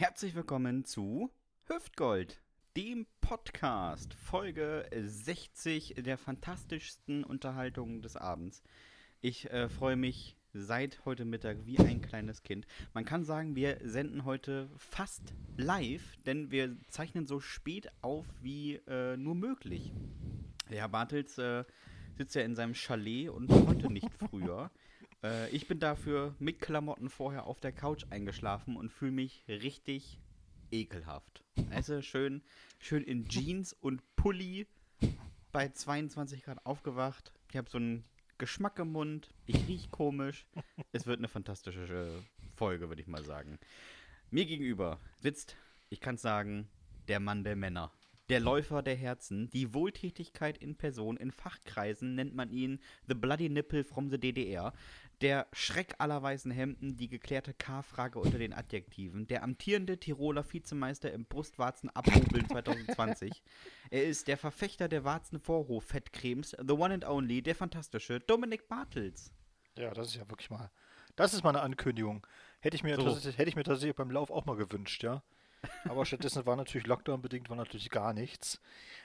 Herzlich willkommen zu Hüftgold, dem Podcast, Folge 60 der fantastischsten Unterhaltungen des Abends. Ich äh, freue mich seit heute Mittag wie ein kleines Kind. Man kann sagen, wir senden heute fast live, denn wir zeichnen so spät auf wie äh, nur möglich. Der Herr Bartels äh, sitzt ja in seinem Chalet und konnte nicht früher. Äh, ich bin dafür mit Klamotten vorher auf der Couch eingeschlafen und fühle mich richtig ekelhaft. Also schön, schön in Jeans und Pulli bei 22 Grad aufgewacht. Ich habe so einen Geschmack im Mund. Ich rieche komisch. Es wird eine fantastische Folge, würde ich mal sagen. Mir gegenüber sitzt, ich kann sagen, der Mann der Männer. Der Läufer der Herzen, die Wohltätigkeit in Person, in Fachkreisen nennt man ihn The Bloody Nipple from the DDR. Der Schreck aller weißen Hemden, die geklärte K-Frage unter den Adjektiven. Der amtierende Tiroler Vizemeister im Brustwarzen abhobeln 2020. Er ist der Verfechter der Warzenvorhof-Fettcremes, the one and only, der fantastische Dominik Bartels. Ja, das ist ja wirklich mal. Das ist mal eine Ankündigung. Hätte ich mir, So. tatsächlich- hätte ich mir tatsächlich beim Lauf auch mal gewünscht, ja. Aber stattdessen war natürlich Lockdown-bedingt, war natürlich gar nichts.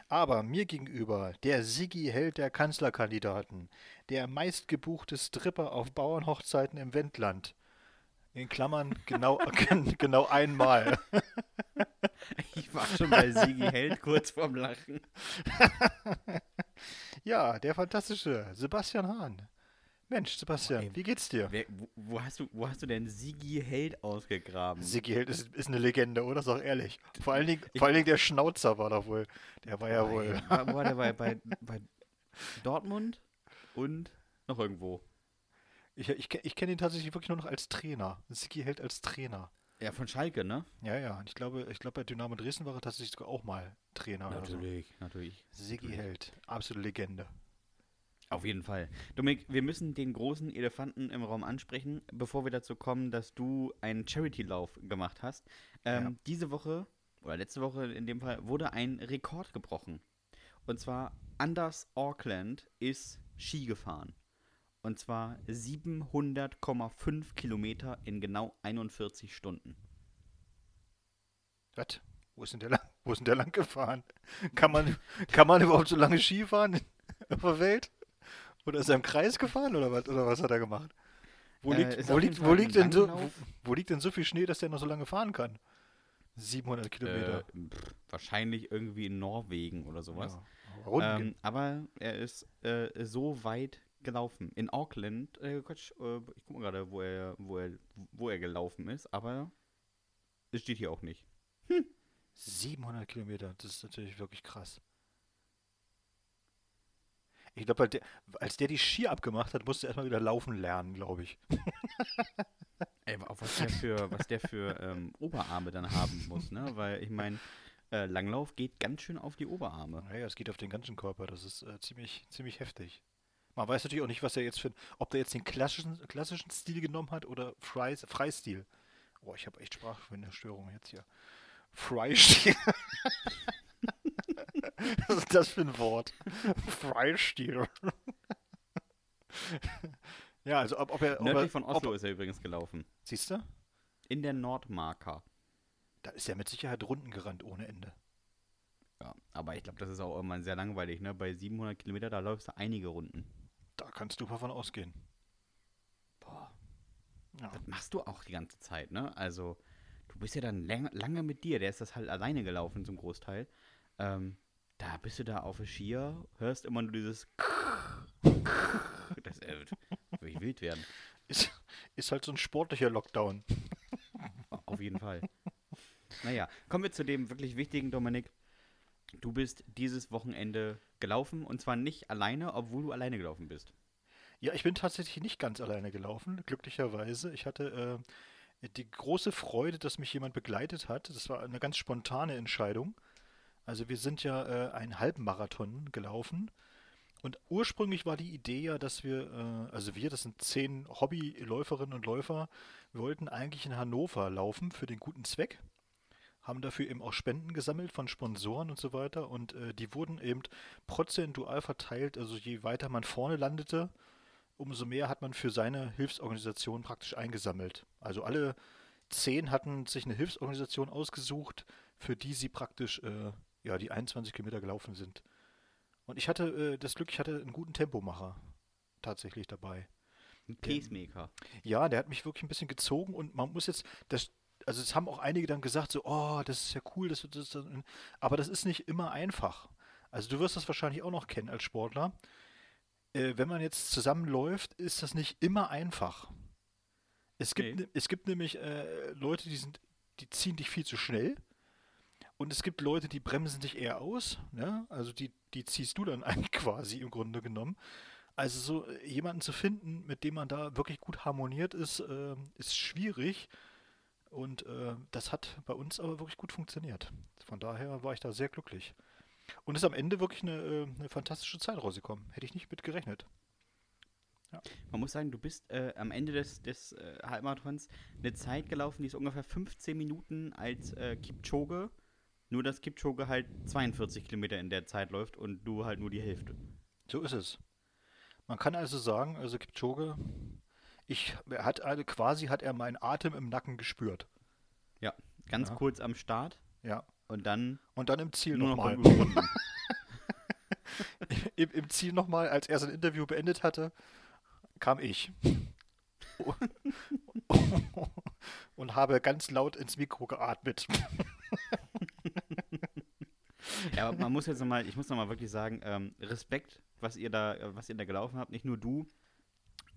Aber mir gegenüber der Siggi Held der Kanzlerkandidaten, der meistgebuchte Stripper auf Bauernhochzeiten im Wendland. In Klammern genau, genau einmal. Ich war schon bei Sigi Held kurz vorm Lachen. Ja, der fantastische Sebastian Hahn. Mensch, Sebastian, ey. wie geht's dir? Wer, wo, wo, hast du, wo hast du denn Sigi Held ausgegraben? Siggi Held ist, ist eine Legende, oder? Sag ehrlich. Vor allen, Dingen, vor allen Dingen der Schnauzer war doch wohl. Der war ja wohl. War, wo war der bei, bei, bei Dortmund und noch irgendwo? Ich, ich, ich kenne ihn tatsächlich wirklich nur noch als Trainer. Siggi Held als Trainer. Ja, von Schalke, ne? Ja, ja. Und ich glaube, ich glaube, bei Dynamo Dresden war er tatsächlich sogar auch mal Trainer. oder so. Natürlich, natürlich. Siggi natürlich. Held. Absolute Legende. Auf jeden Fall. Dominik, wir müssen den großen Elefanten im Raum ansprechen, bevor wir dazu kommen, dass du einen Charity-Lauf gemacht hast. Ähm, Ja. Diese Woche, oder letzte Woche in dem Fall, wurde ein Rekord gebrochen. Und zwar Anders Auckland ist Ski gefahren. Und zwar 700,5 Kilometer in genau 41 Stunden. Was? Wo ist denn der lang, wo ist denn der lang gefahren? Kann man, kann man überhaupt so lange Ski fahren auf der Welt? Oder ist er im Kreis gefahren oder was, oder was hat er gemacht? Wo Äh, liegt, ist wo liegt, wo liegt denn so, wo, wo liegt denn so viel Schnee, dass der noch so lange fahren kann? 700 Kilometer. Äh, pff, wahrscheinlich irgendwie in Norwegen oder sowas. Ja, Ähm, aber er ist äh, so weit gelaufen. In Auckland, äh, Quatsch, äh, ich guck mal gerade, wo er, wo, er, wo er gelaufen ist, aber es steht hier auch nicht. 700 Kilometer, das ist natürlich wirklich krass. Ich glaube, als der die Ski abgemacht hat, musste er erstmal wieder laufen lernen, glaube ich. Ey, was der für, was der für ähm, Oberarme dann haben muss, ne? Weil ich meine, äh, Langlauf geht ganz schön auf die Oberarme. Naja, es geht auf den ganzen Körper, das ist äh, ziemlich, ziemlich heftig. Man weiß natürlich auch nicht, was er jetzt für, ob der jetzt den klassischen, klassischen Stil genommen hat oder Fry, Freistil. Oh, ich habe echt Sprachstörung jetzt hier. Freistil. was ist das für ein Wort? Freistil. ja, also ob, ob er. Ob Nördlich er, von Oslo ist er übrigens gelaufen. Siehst du? In der Nordmarker. Da ist er mit Sicherheit Runden gerannt ohne Ende. Ja, aber ich glaube, das ist auch irgendwann sehr langweilig, ne? Bei 700 Kilometer, da läufst du einige Runden. Da kannst du davon ausgehen. Boah. Ja. Das machst du auch die ganze Zeit, ne? Also, du bist ja dann lang, lange mit dir. Der ist das halt alleine gelaufen zum Großteil. Ähm, da bist du da auf der Skier, hörst immer nur dieses. Das äh, würde ich wild werden. Ist, ist halt so ein sportlicher Lockdown. Auf jeden Fall. Naja, kommen wir zu dem wirklich wichtigen, Dominik. Du bist dieses Wochenende gelaufen und zwar nicht alleine, obwohl du alleine gelaufen bist. Ja, ich bin tatsächlich nicht ganz alleine gelaufen, glücklicherweise. Ich hatte äh, die große Freude, dass mich jemand begleitet hat. Das war eine ganz spontane Entscheidung. Also wir sind ja äh, einen Halbmarathon gelaufen. Und ursprünglich war die Idee ja, dass wir, äh, also wir, das sind zehn Hobbyläuferinnen und Läufer, wollten eigentlich in Hannover laufen für den guten Zweck. Haben dafür eben auch Spenden gesammelt von Sponsoren und so weiter. Und äh, die wurden eben prozentual verteilt. Also je weiter man vorne landete, umso mehr hat man für seine Hilfsorganisation praktisch eingesammelt. Also alle zehn hatten sich eine Hilfsorganisation ausgesucht, für die sie praktisch äh, ja, die 21 Kilometer gelaufen sind. Und ich hatte äh, das Glück, ich hatte einen guten Tempomacher tatsächlich dabei. Ein Pacemaker. Ja, der hat mich wirklich ein bisschen gezogen und man muss jetzt, das, also es haben auch einige dann gesagt, so, oh, das ist ja cool, das, das, das, aber das ist nicht immer einfach. Also du wirst das wahrscheinlich auch noch kennen als Sportler. Äh, wenn man jetzt zusammenläuft, ist das nicht immer einfach. Es gibt, Nee. ne- es gibt nämlich äh, Leute, die sind, die ziehen dich viel zu schnell. Und es gibt Leute, die bremsen dich eher aus. Ne? Also die, die ziehst du dann eigentlich quasi im Grunde genommen. Also so äh, jemanden zu finden, mit dem man da wirklich gut harmoniert ist, äh, ist schwierig. Und äh, das hat bei uns aber wirklich gut funktioniert. Von daher war ich da sehr glücklich. Und ist am Ende wirklich eine, äh, eine fantastische Zeit rausgekommen. Hätte ich nicht mit gerechnet. Man muss sagen, du bist äh, am Ende des, des äh, Halbmarathons eine Zeit gelaufen, die ist ungefähr 15 Minuten als Kipchoge. Nur, dass Kipchoge halt 42 Kilometer in der Zeit läuft und du halt nur die Hälfte. So ist es. Man kann also sagen, also Kipchoge, ich, er hat also quasi hat er meinen Atem im Nacken gespürt. Ja, ganz Ja. kurz am Start Ja. und dann Und dann im Ziel noch nochmal. Überrunden. Im, Im Ziel nochmal, als er sein Interview beendet hatte, kam ich. Und habe ganz laut ins Mikro geatmet. Ja, aber man muss jetzt nochmal, ich muss nochmal wirklich sagen, ähm, Respekt, was ihr da, äh, was ihr da gelaufen habt, nicht nur du,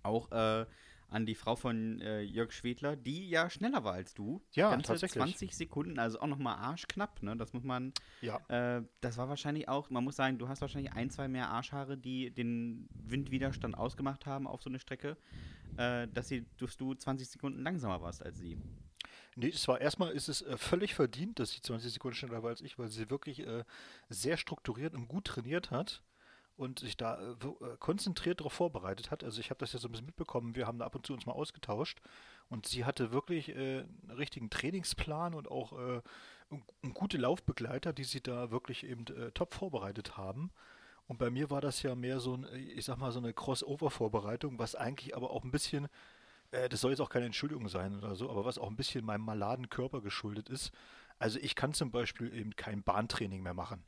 auch äh, an die Frau von äh, Jörg Schwedler, die ja schneller war als du. Ja, Ganze tatsächlich. 20 Sekunden, also auch nochmal arschknapp, ne? Das muss man, Ja. äh, das war wahrscheinlich auch, man muss sagen, du hast wahrscheinlich ein, zwei mehr Arschhaare, die den Windwiderstand ausgemacht haben auf so eine Strecke, äh, dass, sie, dass du 20 Sekunden langsamer warst als sie. Nee, es war erstmal ist es äh, völlig verdient, dass sie 20 Sekunden schneller war als ich, weil sie wirklich äh, sehr strukturiert und gut trainiert hat und sich da äh, äh, konzentriert darauf vorbereitet hat. Also ich habe das ja so ein bisschen mitbekommen, wir haben da ab und zu uns mal ausgetauscht und sie hatte wirklich äh, einen richtigen Trainingsplan und auch äh, gute Laufbegleiter, die sie da wirklich eben äh, top vorbereitet haben. Und bei mir war das ja mehr so ein, ich sag mal, so eine Crossover-Vorbereitung, was eigentlich aber auch ein bisschen das soll jetzt auch keine Entschuldigung sein oder so, aber was auch ein bisschen meinem maladen Körper geschuldet ist. Also ich kann zum Beispiel eben kein Bahntraining mehr machen.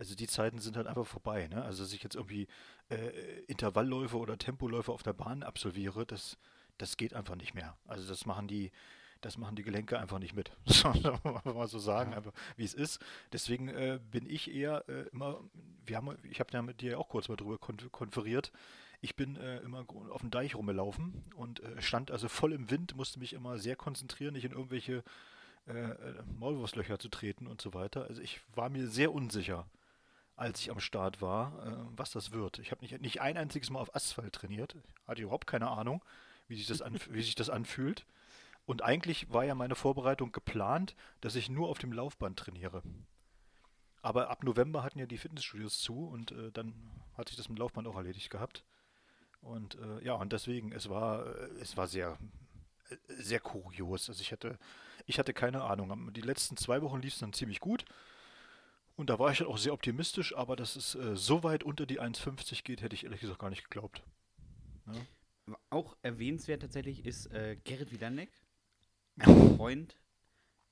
Also die Zeiten sind halt einfach vorbei. Ne? Also dass ich jetzt irgendwie äh, Intervallläufe oder Tempoläufe auf der Bahn absolviere, das, das geht einfach nicht mehr. Also das machen die, das machen die Gelenke einfach nicht mit. Mal so sagen, einfach wie es ist. Deswegen äh, bin ich eher äh, immer, wir haben, ich habe ja mit dir auch kurz mal drüber kon konferiert. Ich bin äh, immer auf dem Deich rumgelaufen und äh, stand also voll im Wind, musste mich immer sehr konzentrieren, nicht in irgendwelche äh, äh, Maulwurstlöcher zu treten und so weiter. Also ich war mir sehr unsicher, als ich am Start war, äh, was das wird. Ich habe nicht, nicht ein einziges Mal auf Asphalt trainiert, hatte überhaupt keine Ahnung, wie sich das, anf wie sich das anfühlt. Und eigentlich war ja meine Vorbereitung geplant, dass ich nur auf dem Laufband trainiere. Aber ab November hatten ja die Fitnessstudios zu und äh, dann hat sich das mit Laufband auch erledigt gehabt. Und äh, ja, und deswegen, es war, äh, es war sehr, äh, sehr kurios. Also ich hatte, ich hatte keine Ahnung. Die letzten zwei Wochen lief es dann ziemlich gut. Und da war ich dann auch sehr optimistisch, aber dass es äh, so weit unter die 1,50 geht, hätte ich ehrlich gesagt gar nicht geglaubt. Ja. Auch erwähnenswert tatsächlich ist äh, Gerrit Wiederneck, ein Freund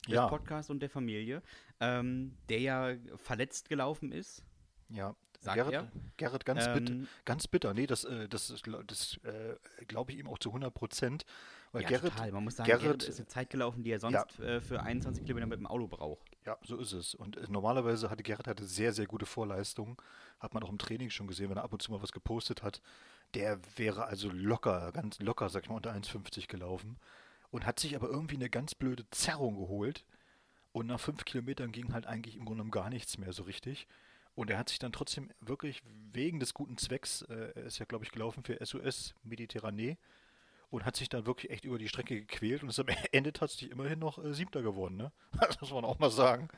des Ja. Podcasts und der Familie, ähm, der ja verletzt gelaufen ist. Ja, Sagt Gerrit, er? Gerrit ganz, bitter, Ähm, ganz bitter. Nee, das, äh, das, gla- das äh, glaube ich ihm auch zu 100 Prozent. Weil ja, Gerrit, total. Man muss sagen, Gerrit, Gerrit- ist eine Zeit gelaufen, die er sonst äh, für 21 Kilometer mit dem Auto braucht. Ja, so ist es. Und äh, normalerweise hatte Gerrit hatte sehr, sehr gute Vorleistungen. Hat man auch im Training schon gesehen, wenn er ab und zu mal was gepostet hat. Der wäre also locker, ganz locker, sag ich mal, unter 1,50 gelaufen. Und hat sich aber irgendwie eine ganz blöde Zerrung geholt. Und nach fünf Kilometern ging halt eigentlich im Grunde genommen gar nichts mehr so richtig. Und er hat sich dann trotzdem wirklich wegen des guten Zwecks, äh, er ist ja, glaube ich, gelaufen für SOS Mediterranee, und hat sich dann wirklich echt über die Strecke gequält und ist am Ende tatsächlich immerhin noch äh, Siebter geworden. Ne? Das muss man auch mal sagen.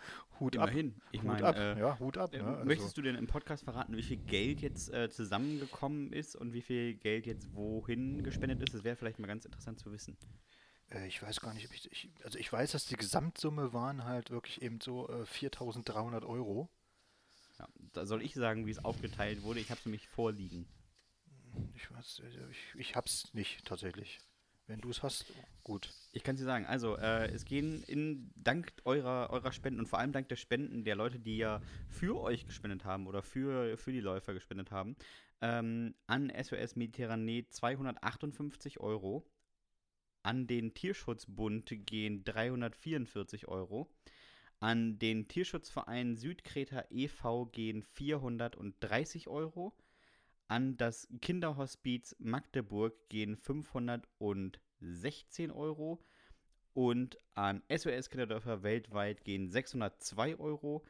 Hut Immerhin. ab. Ich Hut meine, ab. äh, ja, Hut ab. äh, Ne? Also, möchtest du denn im Podcast verraten, wie viel Geld jetzt äh, zusammengekommen ist und wie viel Geld jetzt wohin gespendet ist? Das wäre vielleicht mal ganz interessant zu wissen. äh, ich weiß gar nicht, ob ich, ich. Also, ich weiß, dass die Gesamtsumme waren halt wirklich eben so äh, 4300 Euro. Ja, da soll ich sagen, wie es aufgeteilt wurde. Ich habe es nämlich vorliegen. Ich äh, ich, ich hab's nicht tatsächlich. Wenn du es hast, gut. Ich kann dir sagen, also äh, es gehen in, dank eurer, eurer Spenden und vor allem dank der Spenden der Leute, die ja für euch gespendet haben oder für, für die Läufer gespendet haben, ähm, an SOS Mediterranee 258 Euro. An den Tierschutzbund gehen 344 Euro. An den Tierschutzverein Südkreta e.V. gehen 430 Euro. An das Kinderhospiz Magdeburg gehen 516 Euro. Und an SOS Kinderdörfer weltweit gehen 602 Euro.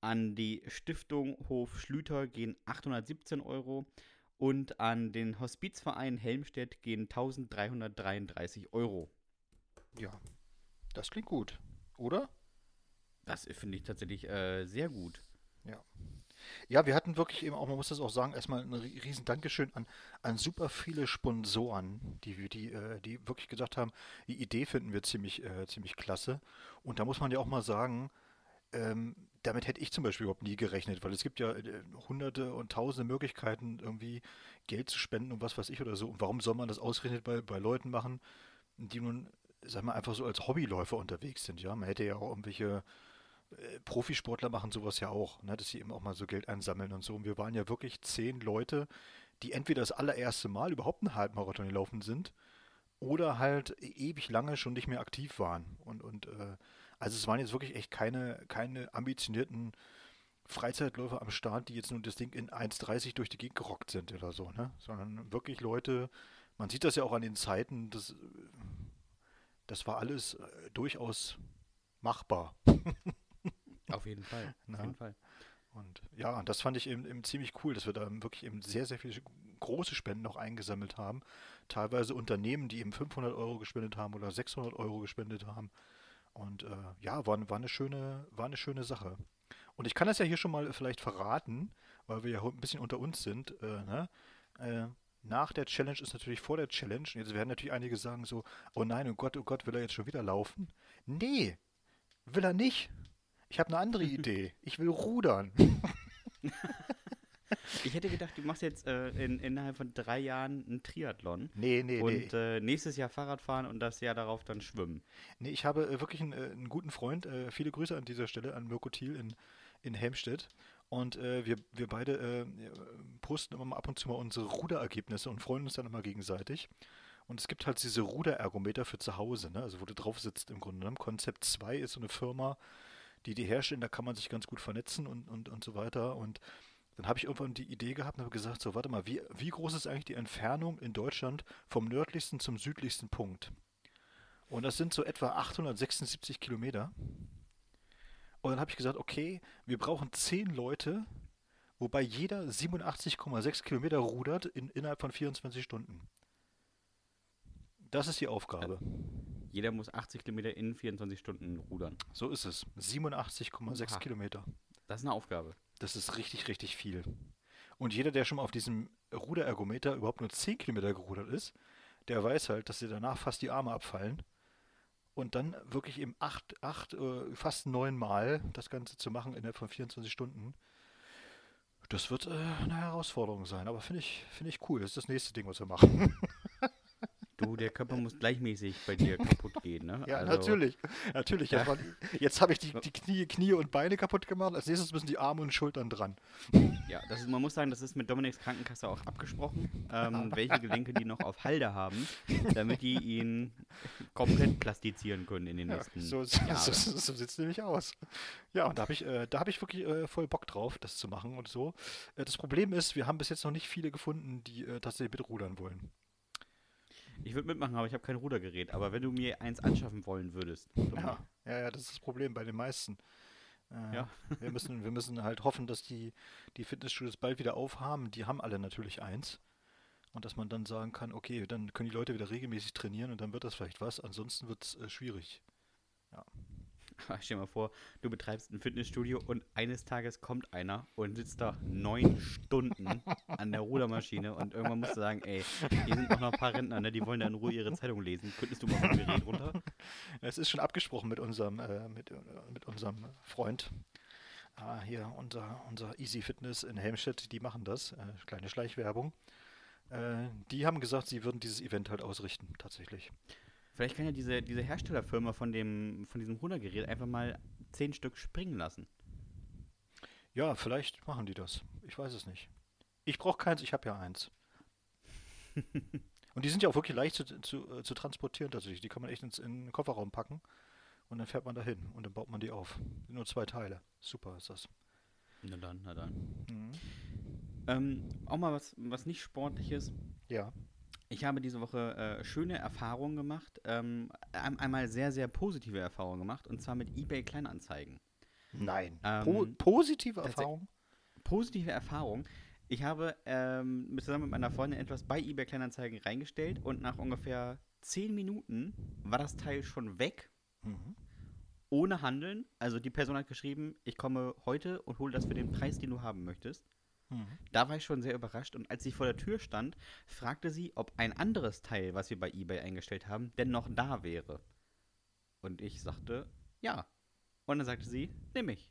An die Stiftung Hof Schlüter gehen 817 Euro. Und an den Hospizverein Helmstedt gehen 1333 Euro. Ja, das klingt gut, oder? Das finde ich tatsächlich äh, sehr gut. Ja. Ja, wir hatten wirklich eben auch, man muss das auch sagen, erstmal ein riesen Dankeschön an, an super viele Sponsoren, die, die, äh, die wirklich gesagt haben, die Idee finden wir ziemlich, äh, ziemlich klasse. Und da muss man ja auch mal sagen, ähm, damit hätte ich zum Beispiel überhaupt nie gerechnet, weil es gibt ja äh, hunderte und tausende Möglichkeiten, irgendwie Geld zu spenden und was weiß ich oder so. Und warum soll man das ausgerechnet bei, bei Leuten machen, die nun, sag mal, einfach so als Hobbyläufer unterwegs sind, ja? Man hätte ja auch irgendwelche äh, Profisportler machen sowas ja auch, ne, dass sie eben auch mal so Geld einsammeln und so. Und wir waren ja wirklich zehn Leute, die entweder das allererste Mal überhaupt einen Halbmarathon gelaufen sind oder halt ewig lange schon nicht mehr aktiv waren. Und, und äh, also es waren jetzt wirklich echt keine, keine ambitionierten Freizeitläufer am Start, die jetzt nun das Ding in 1,30 durch die Gegend gerockt sind oder so, ne? Sondern wirklich Leute, man sieht das ja auch an den Zeiten, das, das war alles äh, durchaus machbar. Auf jeden Fall. Auf jeden Fall. Und ja, und das fand ich eben, eben, ziemlich cool, dass wir da wirklich eben sehr, sehr viele große Spenden noch eingesammelt haben. Teilweise Unternehmen, die eben 500 Euro gespendet haben oder 600 Euro gespendet haben. Und äh, ja, war, war, eine schöne, war eine schöne Sache. Und ich kann das ja hier schon mal vielleicht verraten, weil wir ja ein bisschen unter uns sind. Äh, ne? äh, nach der Challenge ist natürlich vor der Challenge. Und jetzt werden natürlich einige sagen so, oh nein, oh Gott, oh Gott, will er jetzt schon wieder laufen? Nee, will er nicht. Ich habe eine andere Idee. Ich will rudern. Ich hätte gedacht, du machst jetzt äh, in, innerhalb von drei Jahren einen Triathlon. Nee, nee, und, nee. Und äh, nächstes Jahr Fahrradfahren und das Jahr darauf dann schwimmen. Nee, ich habe äh, wirklich einen, äh, einen, guten Freund. Äh, viele Grüße an dieser Stelle an Mirko Thiel in, in Helmstedt. Und äh, wir, wir beide posten immer mal ab und zu mal unsere Ruderergebnisse und freuen uns dann immer gegenseitig. Und es gibt halt diese Ruderergometer für zu Hause, ne? also wo du drauf sitzt im Grunde genommen. Konzept 2 ist so eine Firma, die die herstellen, da kann man sich ganz gut vernetzen und, und, und so weiter. Und dann habe ich irgendwann die Idee gehabt und habe gesagt, so warte mal, wie, wie groß ist eigentlich die Entfernung in Deutschland vom nördlichsten zum südlichsten Punkt? Und das sind so etwa 876 Kilometer. Und dann habe ich gesagt, okay, wir brauchen 10 Leute, wobei jeder 87,6 Kilometer rudert in, innerhalb von 24 Stunden. Das ist die Aufgabe. Jeder muss 80 Kilometer in 24 Stunden rudern. So ist es. 87,6 Kilometer. Das ist eine Aufgabe. Das ist richtig, richtig viel. Und jeder, der schon mal auf diesem Ruderergometer überhaupt nur 10 Kilometer gerudert ist, der weiß halt, dass dir danach fast die Arme abfallen. Und dann wirklich im 8, 8 äh, fast 9 Mal das Ganze zu machen innerhalb von 24 Stunden, das wird äh, eine Herausforderung sein. Aber finde ich, find ich cool. Das ist das nächste Ding, was wir machen. Du, der Körper muss gleichmäßig bei dir kaputt gehen, ne? Ja, also, natürlich. Natürlich. Ja. Jetzt, habe ich die, die Knie, Knie und Beine kaputt gemacht. Als nächstes müssen die Arme und Schultern dran. Ja, das ist, man muss sagen, das ist mit Dominiks Krankenkasse auch abgesprochen, ähm, welche Gelenke die noch auf Halde haben, damit die ihn komplett plastizieren können in den nächsten ja, so, so, Jahren. So, so sieht es nämlich aus. Ja, und da habe ich, äh, hab ich wirklich äh, voll Bock drauf, das zu machen und so. Äh, das Problem ist, wir haben bis jetzt noch nicht viele gefunden, die äh, tatsächlich mitrudern wollen. Ich würde mitmachen, aber ich habe kein Rudergerät. Aber wenn du mir eins anschaffen wollen würdest. Ja, ja, ja, das ist das Problem bei den meisten. Äh, ja. wir, müssen, wir müssen halt hoffen, dass die, die Fitnessstudios bald wieder aufhaben. Die haben alle natürlich eins. Und dass man dann sagen kann, okay, dann können die Leute wieder regelmäßig trainieren und dann wird das vielleicht was. Ansonsten wird es äh, schwierig. Ja. Stell dir mal vor, du betreibst ein Fitnessstudio und eines Tages kommt einer und sitzt da neun Stunden an der Rudermaschine und irgendwann musst du sagen, ey, hier sind noch ein paar Rentner, ne, die wollen da in Ruhe ihre Zeitung lesen. Könntest du mal vom Gerät runter? Es ist schon abgesprochen mit unserem, äh, mit, mit unserem Freund. Ah, hier, unser, unser Easy Fitness in Helmstedt, die machen das. Äh, kleine Schleichwerbung. Äh, die haben gesagt, sie würden dieses Event halt ausrichten, tatsächlich. Vielleicht kann ja diese, diese Herstellerfirma von, dem, von diesem Rudergerät einfach mal zehn Stück springen lassen. Ja, vielleicht machen die das. Ich weiß es nicht. Ich brauche keins, ich habe ja eins. und die sind ja auch wirklich leicht zu, zu, äh, zu transportieren tatsächlich. Die kann man echt ins, in den Kofferraum packen und dann fährt man dahin und dann baut man die auf. Nur zwei Teile. Super ist das. Na dann, na dann. Mhm. Ähm, auch mal was, was nicht sportliches. Ja. Ich habe diese Woche äh, schöne Erfahrungen gemacht. Ähm, einmal sehr, sehr positive Erfahrungen gemacht und zwar mit eBay Kleinanzeigen. Nein. Ähm, po positive Erfahrungen? Positive Erfahrungen. Ich habe ähm, zusammen mit meiner Freundin etwas bei eBay Kleinanzeigen reingestellt und nach ungefähr zehn Minuten war das Teil schon weg. Mhm. Ohne Handeln. Also die Person hat geschrieben, ich komme heute und hole das für den Preis, den du haben möchtest. Mhm. Da war ich schon sehr überrascht und als sie vor der Tür stand, fragte sie, ob ein anderes Teil, was wir bei eBay eingestellt haben, denn noch da wäre. Und ich sagte, ja. Und dann sagte sie, nimm ich.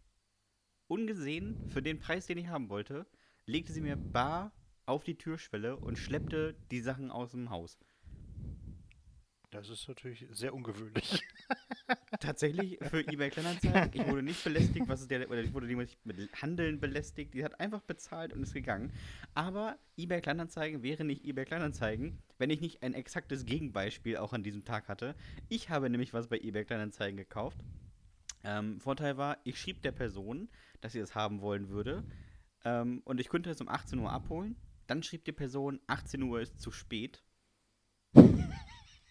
Ungesehen, für den Preis, den ich haben wollte, legte sie mir bar auf die Türschwelle und schleppte die Sachen aus dem Haus. Das ist natürlich sehr ungewöhnlich. Tatsächlich für eBay Kleinanzeigen. Ich wurde nicht belästigt, was ist der, oder ich wurde nicht mit Handeln belästigt. Die hat einfach bezahlt und ist gegangen. Aber eBay Kleinanzeigen wäre nicht eBay Kleinanzeigen, wenn ich nicht ein exaktes Gegenbeispiel auch an diesem Tag hatte. Ich habe nämlich was bei eBay Kleinanzeigen gekauft. Ähm, Vorteil war, ich schrieb der Person, dass sie es haben wollen würde. Ähm, und ich könnte es um 18 Uhr abholen. Dann schrieb die Person, 18 Uhr ist zu spät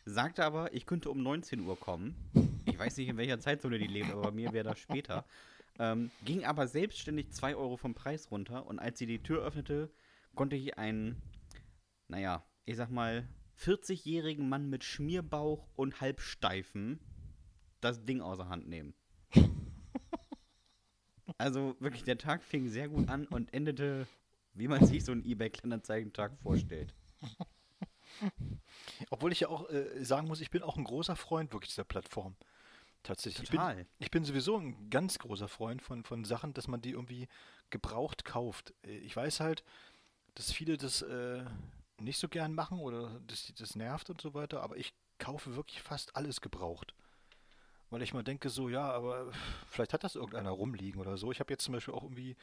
sagte aber, ich könnte um 19 Uhr kommen. Ich weiß nicht, in welcher Zeitzone die leben, aber bei mir wäre das später. Ähm, ging aber selbstständig 2 Euro vom Preis runter und als sie die Tür öffnete, konnte ich einen, naja, ich sag mal, 40-jährigen Mann mit Schmierbauch und Halbsteifen das Ding außer Hand nehmen. Also wirklich, der Tag fing sehr gut an und endete, wie man sich so einen eBay-Kleinanzeigen-Tag vorstellt. Obwohl ich ja auch äh, sagen muss, ich bin auch ein großer Freund wirklich dieser Plattform. Tatsächlich. Total. Ich bin, ich bin sowieso ein ganz großer Freund von, von Sachen, dass man die irgendwie gebraucht kauft. Äh, ich weiß halt, dass viele das äh, nicht so gern machen oder das, das nervt und so weiter, aber ich kaufe wirklich fast alles gebraucht. Weil ich mal denke, so, ja, aber vielleicht hat das irgendeiner rumliegen oder so. Ich habe jetzt zum Beispiel auch irgendwie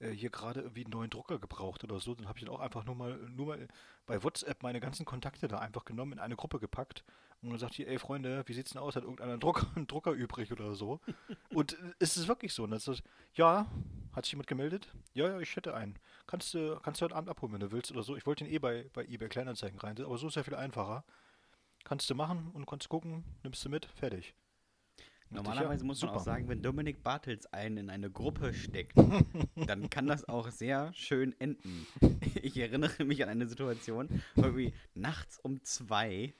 äh, hier gerade irgendwie einen neuen Drucker gebraucht oder so, dann habe ich dann auch einfach nur mal, nur mal bei WhatsApp meine ganzen Kontakte da einfach genommen, in eine Gruppe gepackt und dann sagt hier, ey Freunde, wie sieht's denn aus? Hat irgendeiner einen Drucker, einen Drucker übrig oder so? und äh, ist es wirklich so? Und das ist, ja, hat sich jemand gemeldet? Ja, ja, ich hätte einen. Kannst du, kannst du heute Abend abholen, wenn du willst oder so. Ich wollte ihn eh bei, bei eBay Kleinanzeigen rein, aber so ist ja viel einfacher. Kannst du machen und kannst gucken, nimmst du mit, fertig. Normalerweise muss man Super. auch sagen, wenn Dominik Bartels einen in eine Gruppe steckt, dann kann das auch sehr schön enden. Ich erinnere mich an eine Situation, irgendwie nachts um zwei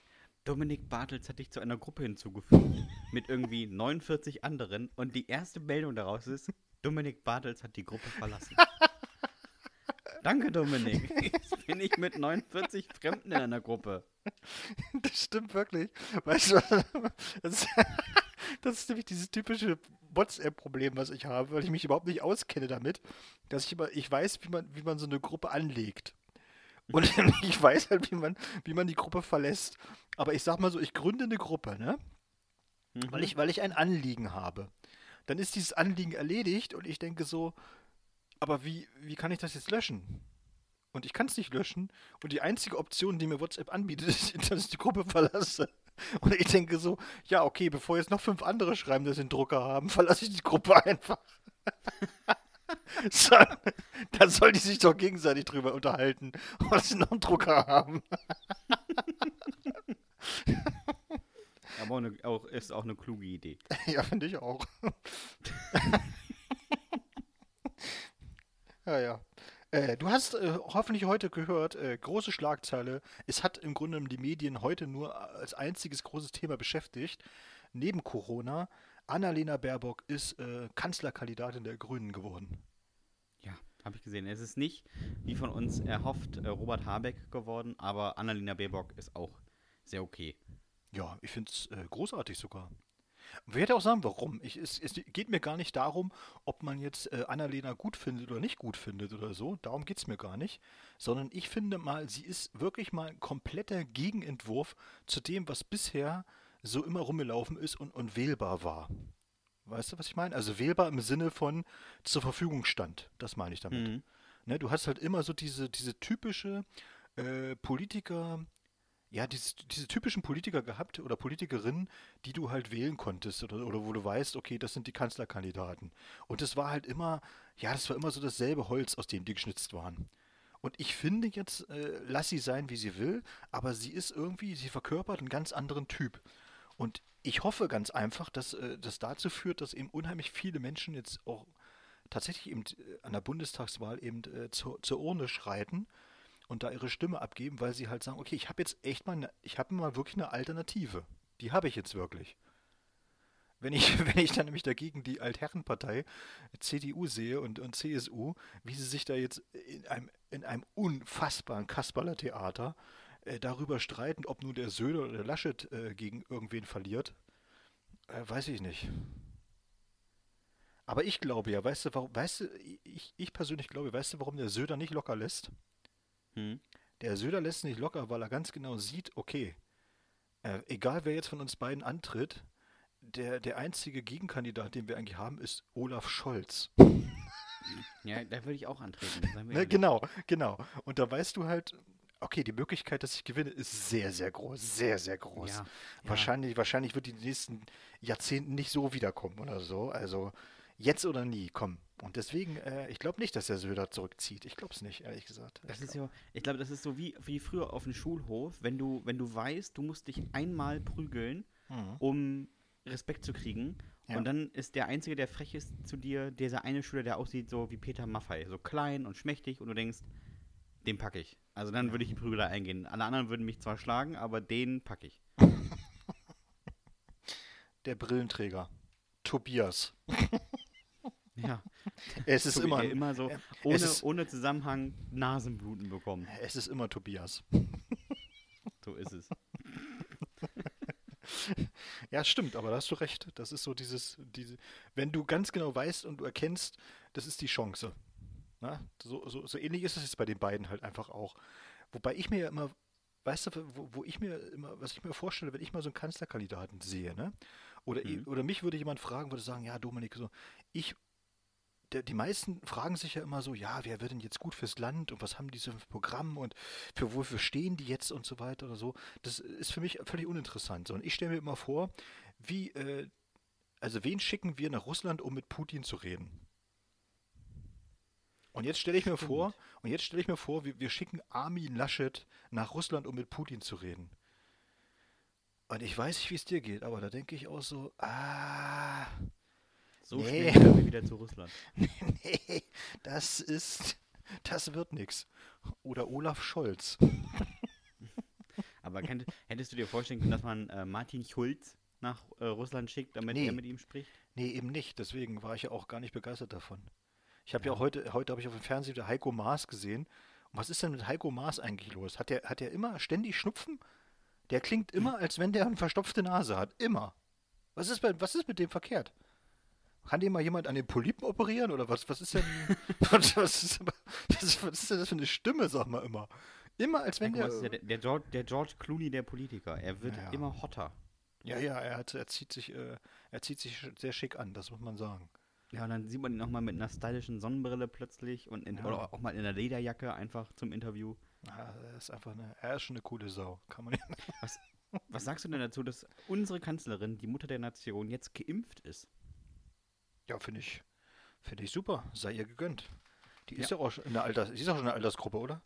Dominik Bartels hat dich zu einer Gruppe hinzugefügt mit irgendwie 49 anderen und die erste Meldung daraus ist, Dominik Bartels hat die Gruppe verlassen. Danke, Dominik. Jetzt bin ich mit 49 Fremden in einer Gruppe. Das stimmt wirklich. Weißt du, das das ist nämlich dieses typische WhatsApp-Problem, was ich habe, weil ich mich überhaupt nicht auskenne damit, dass ich immer, ich weiß, wie man, wie man so eine Gruppe anlegt. Und ich weiß halt, wie man, wie man die Gruppe verlässt. Aber ich sag mal so, ich gründe eine Gruppe, ne? Mhm. Weil, ich, weil ich ein Anliegen habe. Dann ist dieses Anliegen erledigt und ich denke so, aber wie, wie kann ich das jetzt löschen? Und ich kann es nicht löschen. Und die einzige Option, die mir WhatsApp anbietet, ist, dass ich die Gruppe verlasse. Und ich denke so, ja, okay, bevor jetzt noch fünf andere schreiben, dass sie einen Drucker haben, verlasse ich die Gruppe einfach. so, dann soll die sich doch gegenseitig drüber unterhalten, dass sie noch einen Drucker haben. Aber auch, eine, auch, ist auch eine kluge Idee. Ja, finde ich auch. ja, ja. Äh, du hast äh, hoffentlich heute gehört, äh, große Schlagzeile. Es hat im Grunde die Medien heute nur als einziges großes Thema beschäftigt. Neben Corona, Annalena Baerbock ist äh, Kanzlerkandidatin der Grünen geworden. Ja, habe ich gesehen. Es ist nicht, wie von uns erhofft, äh, Robert Habeck geworden, aber Annalena Baerbock ist auch sehr okay. Ja, ich finde es äh, großartig sogar. Ich werde auch sagen, warum. Ich, es, es geht mir gar nicht darum, ob man jetzt äh, Annalena gut findet oder nicht gut findet oder so. Darum geht es mir gar nicht. Sondern ich finde mal, sie ist wirklich mal ein kompletter Gegenentwurf zu dem, was bisher so immer rumgelaufen ist und, und wählbar war. Weißt du, was ich meine? Also wählbar im Sinne von zur Verfügung stand. Das meine ich damit. Mhm. Ne, du hast halt immer so diese, diese typische äh, Politiker, ja, diese, diese typischen Politiker gehabt oder Politikerinnen, die du halt wählen konntest oder, oder wo du weißt, okay, das sind die Kanzlerkandidaten. Und das war halt immer, ja, das war immer so dasselbe Holz, aus dem die geschnitzt waren. Und ich finde jetzt, äh, lass sie sein, wie sie will, aber sie ist irgendwie, sie verkörpert einen ganz anderen Typ. Und ich hoffe ganz einfach, dass äh, das dazu führt, dass eben unheimlich viele Menschen jetzt auch tatsächlich eben äh, an der Bundestagswahl eben äh, zur, zur Urne schreiten und da ihre Stimme abgeben, weil sie halt sagen, okay, ich habe jetzt echt mal, eine, ich habe mal wirklich eine Alternative. Die habe ich jetzt wirklich. Wenn ich, wenn ich dann nämlich dagegen die Altherrenpartei CDU sehe und, und CSU, wie sie sich da jetzt in einem, in einem unfassbaren Kasperler-Theater äh, darüber streiten, ob nun der Söder oder der Laschet äh, gegen irgendwen verliert, äh, weiß ich nicht. Aber ich glaube ja, weißt du, warum, weißt du, ich, ich persönlich glaube, weißt du, warum der Söder nicht locker lässt? Hm. Der Söder lässt nicht locker, weil er ganz genau sieht, okay, äh, egal wer jetzt von uns beiden antritt, der, der einzige Gegenkandidat, den wir eigentlich haben, ist Olaf Scholz. Ja, da würde ich auch antreten. Ne, genau, genau. Und da weißt du halt, okay, die Möglichkeit, dass ich gewinne, ist sehr, sehr groß. Sehr, sehr groß. Ja, ja. Wahrscheinlich, wahrscheinlich wird die in den nächsten Jahrzehnten nicht so wiederkommen oder so. Also jetzt oder nie, komm. Und deswegen, äh, ich glaube nicht, dass der Söder zurückzieht. Ich glaube es nicht, ehrlich gesagt. Das Ich ist glaub- ja, ich glaube, das ist so wie, wie früher auf dem Schulhof, wenn du, wenn du weißt, du musst dich einmal prügeln, Mhm. um Respekt zu kriegen. Ja. Und dann ist der Einzige, der frech ist zu dir, dieser eine Schüler, der aussieht so wie Peter Maffei, so klein und schmächtig und du denkst, den packe ich. Also dann würde ich die Prügelei eingehen. Alle anderen würden mich zwar schlagen, aber den packe ich. Der Brillenträger. Tobias. Ja. Es ist wie immer, immer so äh, ohne, ist- ohne Zusammenhang Nasenbluten bekommen. es ist immer Tobias. So ist es. Ja, stimmt, aber da hast du recht. Das ist so dieses, diese, wenn du ganz genau weißt und du erkennst, das ist die Chance. Na? So, so, so ähnlich ist es jetzt bei den beiden halt einfach auch. Wobei ich mir ja immer, weißt du, wo, wo ich mir immer, was ich mir vorstelle, wenn ich mal so einen Kanzlerkandidaten sehe, ne? Oder, Mhm. oder mich würde jemand fragen, würde sagen, ja, Dominik, so, ich, der, die meisten fragen sich ja immer so, ja, wer wird denn jetzt gut fürs Land und was haben diese für Programme und für wofür stehen die jetzt und so weiter oder so. Das ist für mich völlig uninteressant. Sondern ich stelle mir immer vor, wie, äh, also wen schicken wir nach Russland, um mit Putin zu reden? Und jetzt stelle ich mir Stimmt. vor, und jetzt stelle ich mir vor, wir, wir schicken Armin Laschet nach Russland, um mit Putin zu reden. Und ich weiß nicht, wie es dir geht, aber da denke ich auch so, ah, So Nee. schnell können wir wieder zu Russland. nee, das ist, das wird nix. Oder Olaf Scholz. Aber könnt, hättest du dir vorstellen können, dass man äh, Martin Schulz nach äh, Russland schickt, damit Nee. er mit ihm spricht? Nee, eben nicht. Deswegen war ich ja auch gar nicht begeistert davon. Ich habe ja. Ja. auch heute, heute habe ich auf dem Fernsehen wieder Heiko Maas gesehen. Und was ist denn mit Heiko Maas eigentlich los? Hat der, hat der immer ständig Schnupfen? Der klingt immer, als wenn der eine verstopfte Nase hat. Immer. Was ist, bei, was ist mit dem verkehrt? Kann dem mal jemand an den Polypen operieren? Oder was, was ist denn. was, was, ist, das, was ist denn das für eine Stimme, sag mal immer? Immer als wenn Ja, mal, der. ja der, der, George, der George Clooney der Politiker. Er wird Ja. immer hotter. Ja, ja, er, hat, er, zieht sich, äh, er zieht sich sehr schick an, das muss man sagen. Ja, und dann sieht man ihn nochmal mit einer stylischen Sonnenbrille plötzlich und in, oder auch mal in einer Lederjacke einfach zum Interview. Ja, er ist einfach eine, er ist schon eine coole Sau. Kann man ja Was sagst du denn dazu, dass unsere Kanzlerin, die Mutter der Nation, jetzt geimpft ist? Ja, finde ich, finde ich super. Sei ihr gegönnt. Die ist Ja. ja auch schon in der Alters, sie ist auch schon in der Altersgruppe, oder?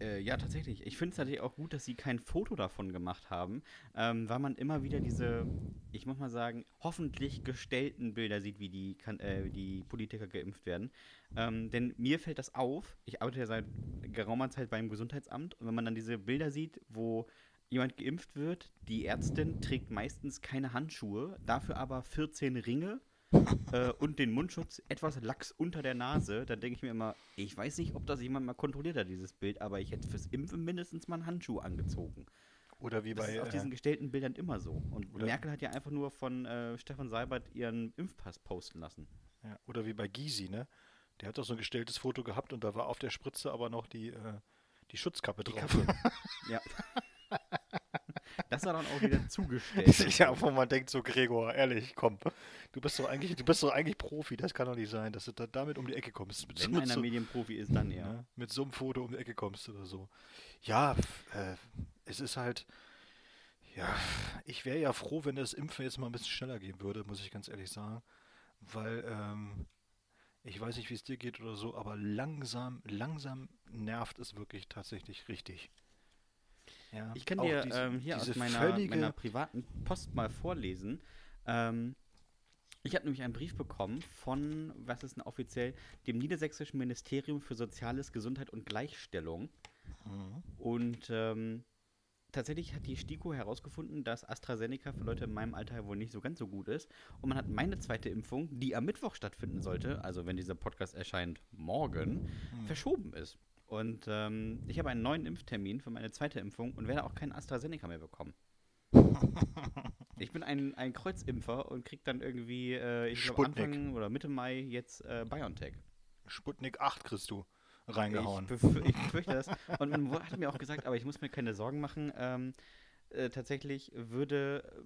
Äh, ja, tatsächlich. Ich finde es natürlich auch gut, dass sie kein Foto davon gemacht haben, ähm, weil man immer wieder diese, ich muss mal sagen, hoffentlich gestellten Bilder sieht, wie die, kan äh, die Politiker geimpft werden. Ähm, denn mir fällt das auf, ich arbeite ja seit geraumer Zeit beim Gesundheitsamt und wenn man dann diese Bilder sieht, wo jemand geimpft wird, die Ärztin trägt meistens keine Handschuhe, dafür aber 14 Ringe äh, und den Mundschutz etwas Lachs unter der Nase, dann denke ich mir immer, ich weiß nicht, ob das jemand mal kontrolliert hat, dieses Bild, aber ich hätte fürs Impfen mindestens mal einen Handschuh angezogen. Oder wie Das bei. ist auf äh, diesen gestellten Bildern immer so. Und Oder- Merkel hat ja einfach nur von äh, Stefan Seibert ihren Impfpass posten lassen. Ja, oder wie bei Gysi, ne? Der hat doch so ein gestelltes Foto gehabt und da war auf der Spritze aber noch die, äh, die Schutzkappe Die drauf. Kappe. ja. Das war dann auch wieder zugestellt. ja, wo man denkt so, Gregor, ehrlich, komm. Du bist doch eigentlich, du bist doch eigentlich Profi, das kann doch nicht sein, dass du da, damit um die Ecke kommst. Mit, Wenn mit einer so, Medienprofi ist, dann eher. ne, mit so einem Foto um die Ecke kommst oder so. Ja, äh, es ist halt, ja, ich wäre ja froh, wenn das Impfen jetzt mal ein bisschen schneller gehen würde, muss ich ganz ehrlich sagen. Weil, ähm, ich weiß nicht, wie es dir geht oder so, aber langsam, langsam nervt es wirklich tatsächlich richtig. Ja, Ich kann dir diese- ähm, hier aus meiner, völlige, meiner privaten Post mal vorlesen. Ähm, ich habe nämlich einen Brief bekommen von, was ist denn offiziell, dem Niedersächsischen Ministerium für Soziales, Gesundheit und Gleichstellung. Mhm. Und ähm, tatsächlich hat die STIKO herausgefunden, dass AstraZeneca für Leute in meinem Alter wohl nicht so ganz so gut ist. Und man hat meine zweite Impfung, die am Mittwoch stattfinden sollte, also wenn dieser Podcast erscheint, morgen, Hm. verschoben ist. Und ähm, ich habe einen neuen Impftermin für meine zweite Impfung und werde auch keinen AstraZeneca mehr bekommen. Ich bin ein, ein Kreuzimpfer und krieg dann irgendwie, äh, ich glaube. Anfang oder Mitte Mai jetzt äh, BioNTech. Sputnik 8 kriegst du reingehauen. Ich, befür ich befürchte das. Und man hat mir auch gesagt, aber ich muss mir keine Sorgen machen. Ähm, äh, tatsächlich würde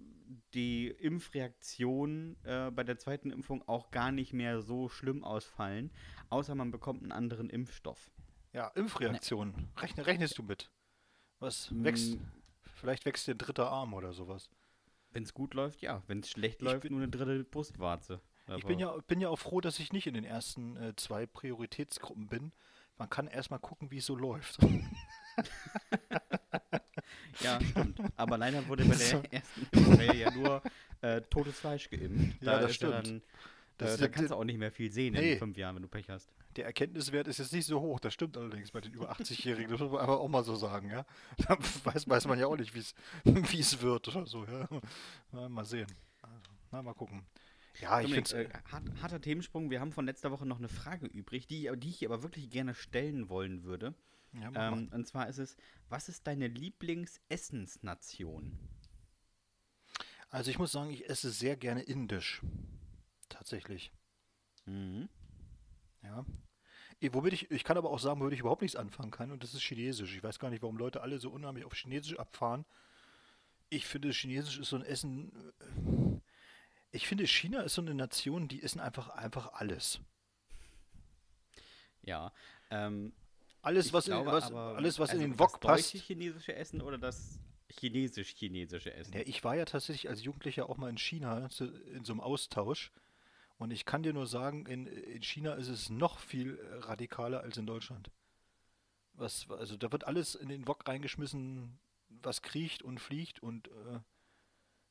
die Impfreaktion äh, bei der zweiten Impfung auch gar nicht mehr so schlimm ausfallen, außer man bekommt einen anderen Impfstoff. Ja, Impfreaktion. Rechne, rechnest du mit? Was wächst? Vielleicht wächst dir ein dritter Arm oder sowas. Wenn es gut läuft, ja. Wenn es schlecht Ich läuft, bin- nur eine dritte Brustwarze. Ich bin ja, bin ja auch froh, dass ich nicht in den ersten äh, zwei Prioritätsgruppen bin. Man kann erstmal gucken, wie es so läuft. Ja, stimmt. Aber leider wurde bei der ersten Impfreihe ja nur äh, totes Fleisch geimpft. Ja, das ist ja stimmt. Dann, Das äh, da kannst du auch nicht mehr viel sehen Nee. in fünf Jahren, wenn du Pech hast. Der Erkenntniswert ist jetzt nicht so hoch, das stimmt allerdings bei den über 80-Jährigen, das muss man einfach auch mal so sagen, ja. Da weiß, weiß man ja auch nicht, wie es wird oder so, ja. Na, mal sehen. Also, na, mal gucken. Ja, ich finde äh, hart, harter Themensprung. Wir haben von letzter Woche noch eine Frage übrig, die, die ich aber wirklich gerne stellen wollen würde. ja. Ähm, und zwar ist es, was ist deine Lieblingsessensnation? Also ich muss sagen, ich esse sehr gerne indisch. Tatsächlich. Mhm. Ja. Womit ich, ich kann aber auch sagen, womit ich überhaupt nichts anfangen kann, und das ist Chinesisch. Ich weiß gar nicht, warum Leute alle so unheimlich auf Chinesisch abfahren. Ich finde, Chinesisch ist so ein Essen. äh, Ich finde, China ist so eine Nation, die essen einfach, einfach alles. Ja. Ähm, Alles, was, glaube in, was, aber, alles, was also in den das Wok passt. deutsche chinesische Essen oder das chinesisch-chinesische Essen? Ja, ich war ja tatsächlich als Jugendlicher auch mal in China in so einem Austausch. Und ich kann dir nur sagen, in, in China ist es noch viel äh, radikaler als in Deutschland. Was, also da wird alles in den Wok reingeschmissen, was kriecht und fliegt und äh,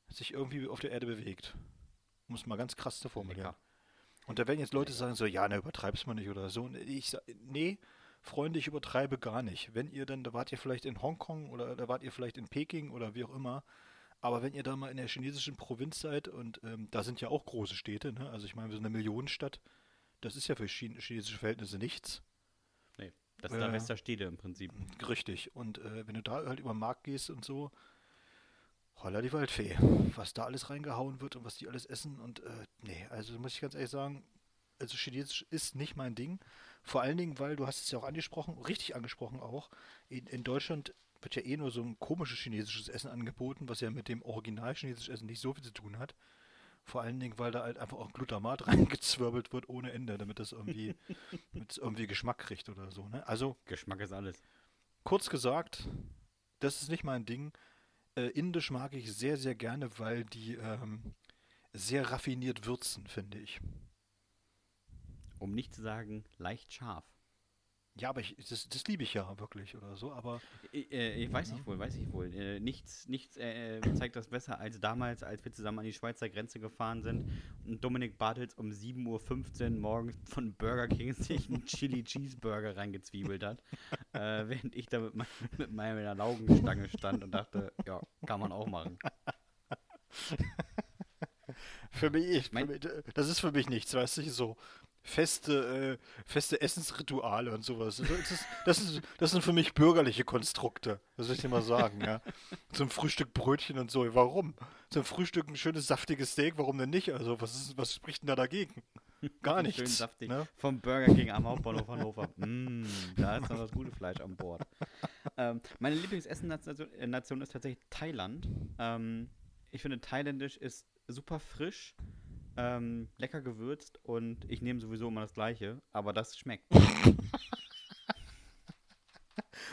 sich irgendwie auf der Erde bewegt. Um es mal ganz krass zu formulieren. Lecker. Und da werden jetzt Leute sagen so, ja, ne, übertreib's mal nicht oder so. Und ich sag, nee, Freunde, ich übertreibe gar nicht. Wenn ihr dann, da wart ihr vielleicht in Hongkong oder da wart ihr vielleicht in Peking oder wie auch immer. Aber wenn ihr da mal in der chinesischen Provinz seid und ähm, da sind ja auch große Städte, ne? Also ich meine, wir sind eine Millionenstadt. Das ist ja für Chine chinesische Verhältnisse nichts. Nee, das ist der Äh, Rest der Städte im Prinzip. Richtig. Und äh, wenn du da halt über den Markt gehst und so, holla die Waldfee. Was da alles reingehauen wird und was die alles essen und äh, nee, also muss ich ganz ehrlich sagen, also Chinesisch ist nicht mein Ding. Vor allen Dingen, weil du hast es ja auch angesprochen, richtig angesprochen auch, in, in Deutschland wird ja eh nur so ein komisches chinesisches Essen angeboten, was ja mit dem original chinesischen Essen nicht so viel zu tun hat. Vor allen Dingen, weil da halt einfach auch Glutamat reingezwirbelt wird ohne Ende, damit das irgendwie, damit es irgendwie Geschmack kriegt oder so. Ne? Also Geschmack ist alles. kurz gesagt, das ist nicht mein Ding. Äh, Indisch mag ich sehr, sehr gerne, weil die ähm, sehr raffiniert würzen, finde ich. Um nicht zu sagen, leicht scharf. Ja, aber ich, das, das liebe ich ja wirklich oder so, aber Ich, äh, ich weiß Ja. nicht wohl, weiß ich wohl. Äh, nichts nichts äh, zeigt das besser als damals, als wir zusammen an die Schweizer Grenze gefahren sind und Dominik Bartels um 7.15 Uhr morgens von Burger King sich einen Chili Cheeseburger reingezwiebelt hat, äh, während ich da mit, mein, mit meiner Laugenstange stand und dachte, ja, kann man auch machen. für mich, ich, für Mein- mich, das ist für mich nichts, weißt du, so. Feste, äh, feste Essensrituale und sowas. Das, ist, das, ist, das sind für mich bürgerliche Konstrukte, das will ich dir mal sagen, ja. Zum Frühstück Brötchen und so. Warum? Zum Frühstück ein schönes, saftiges Steak, warum denn nicht? Also, was, ist, was spricht denn da dagegen? Gar nichts. Schön saftig. Ne? Vom Burger King am Hauptbahnhof Hannover. mm, da ist noch das gute Fleisch an Bord. Ähm, meine Lieblingsessen-Nation äh, ist tatsächlich Thailand. Ähm, ich finde, thailändisch ist super frisch ähm, lecker gewürzt und ich nehme sowieso immer das gleiche, aber das schmeckt.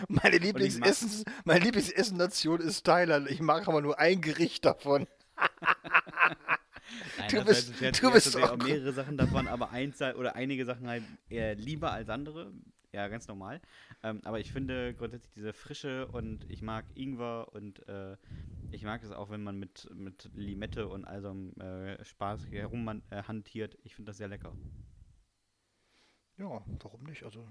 meine Lieblingsessen, meine Lieblingsessen-Nation ist Thailand. Ich mag aber nur ein Gericht davon. Nein, du bist, heißt, du bist auch mehrere Sachen davon, aber eins oder einige Sachen halt eher lieber als andere. Ja, ganz normal. Ähm, aber ich finde grundsätzlich diese Frische und ich mag Ingwer und äh, ich mag es auch, wenn man mit, mit Limette und all so einem äh, Spaß herum äh, hantiert. Ich finde das sehr lecker. Ja, warum nicht? Also,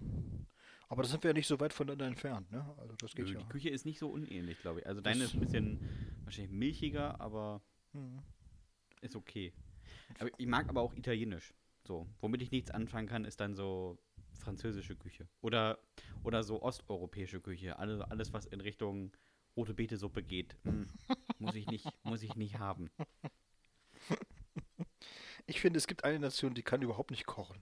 aber da sind wir ja nicht so weit voneinander entfernt, ne? Also das geht also, ja. Die Küche ist nicht so unähnlich, glaube ich. Also deine ist ein bisschen wahrscheinlich milchiger, aber mhm. ist okay. Aber ich mag aber auch Italienisch. So, womit ich nichts anfangen kann, ist dann so französische Küche. Oder, oder so osteuropäische Küche. Alles, alles, was in Richtung rote Betesuppe geht. Hm, muss ich nicht, muss ich nicht haben. Ich finde, es gibt eine Nation, die kann überhaupt nicht kochen.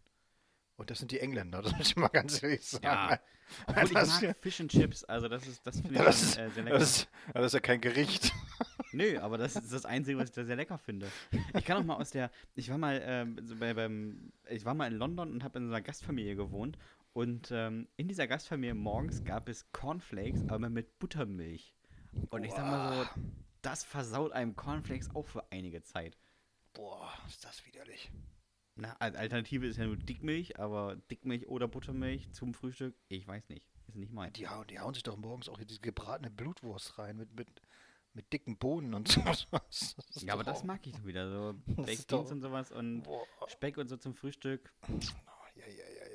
Und das sind die Engländer, das muss ich mal ganz ehrlich sagen. Ja, obwohl ich mag Fish and Chips, also das ist, das finde ich das äh, sehr lecker. Das ist, das ist ja kein Gericht. Nö, aber das ist das Einzige, was ich da sehr lecker finde. Ich kann auch mal aus der, ich war mal ähm, so bei, beim, ich war mal in London und habe in so einer Gastfamilie gewohnt und ähm, in dieser Gastfamilie morgens gab es Cornflakes, aber mit Buttermilch. Und ich sag mal so, das versaut einem Cornflakes auch für einige Zeit. Boah, ist das widerlich. Na, Alternative ist ja nur Dickmilch, aber Dickmilch oder Buttermilch zum Frühstück, ich weiß nicht. Ist nicht mein. Die, hauen, die hauen sich doch morgens auch diese gebratene Blutwurst rein mit, mit, mit dicken Bohnen und so. ja, aber das mag ich doch wieder. So Baked Beans und sowas und boah. Speck und so zum Frühstück. Oh, ja, ja, ja.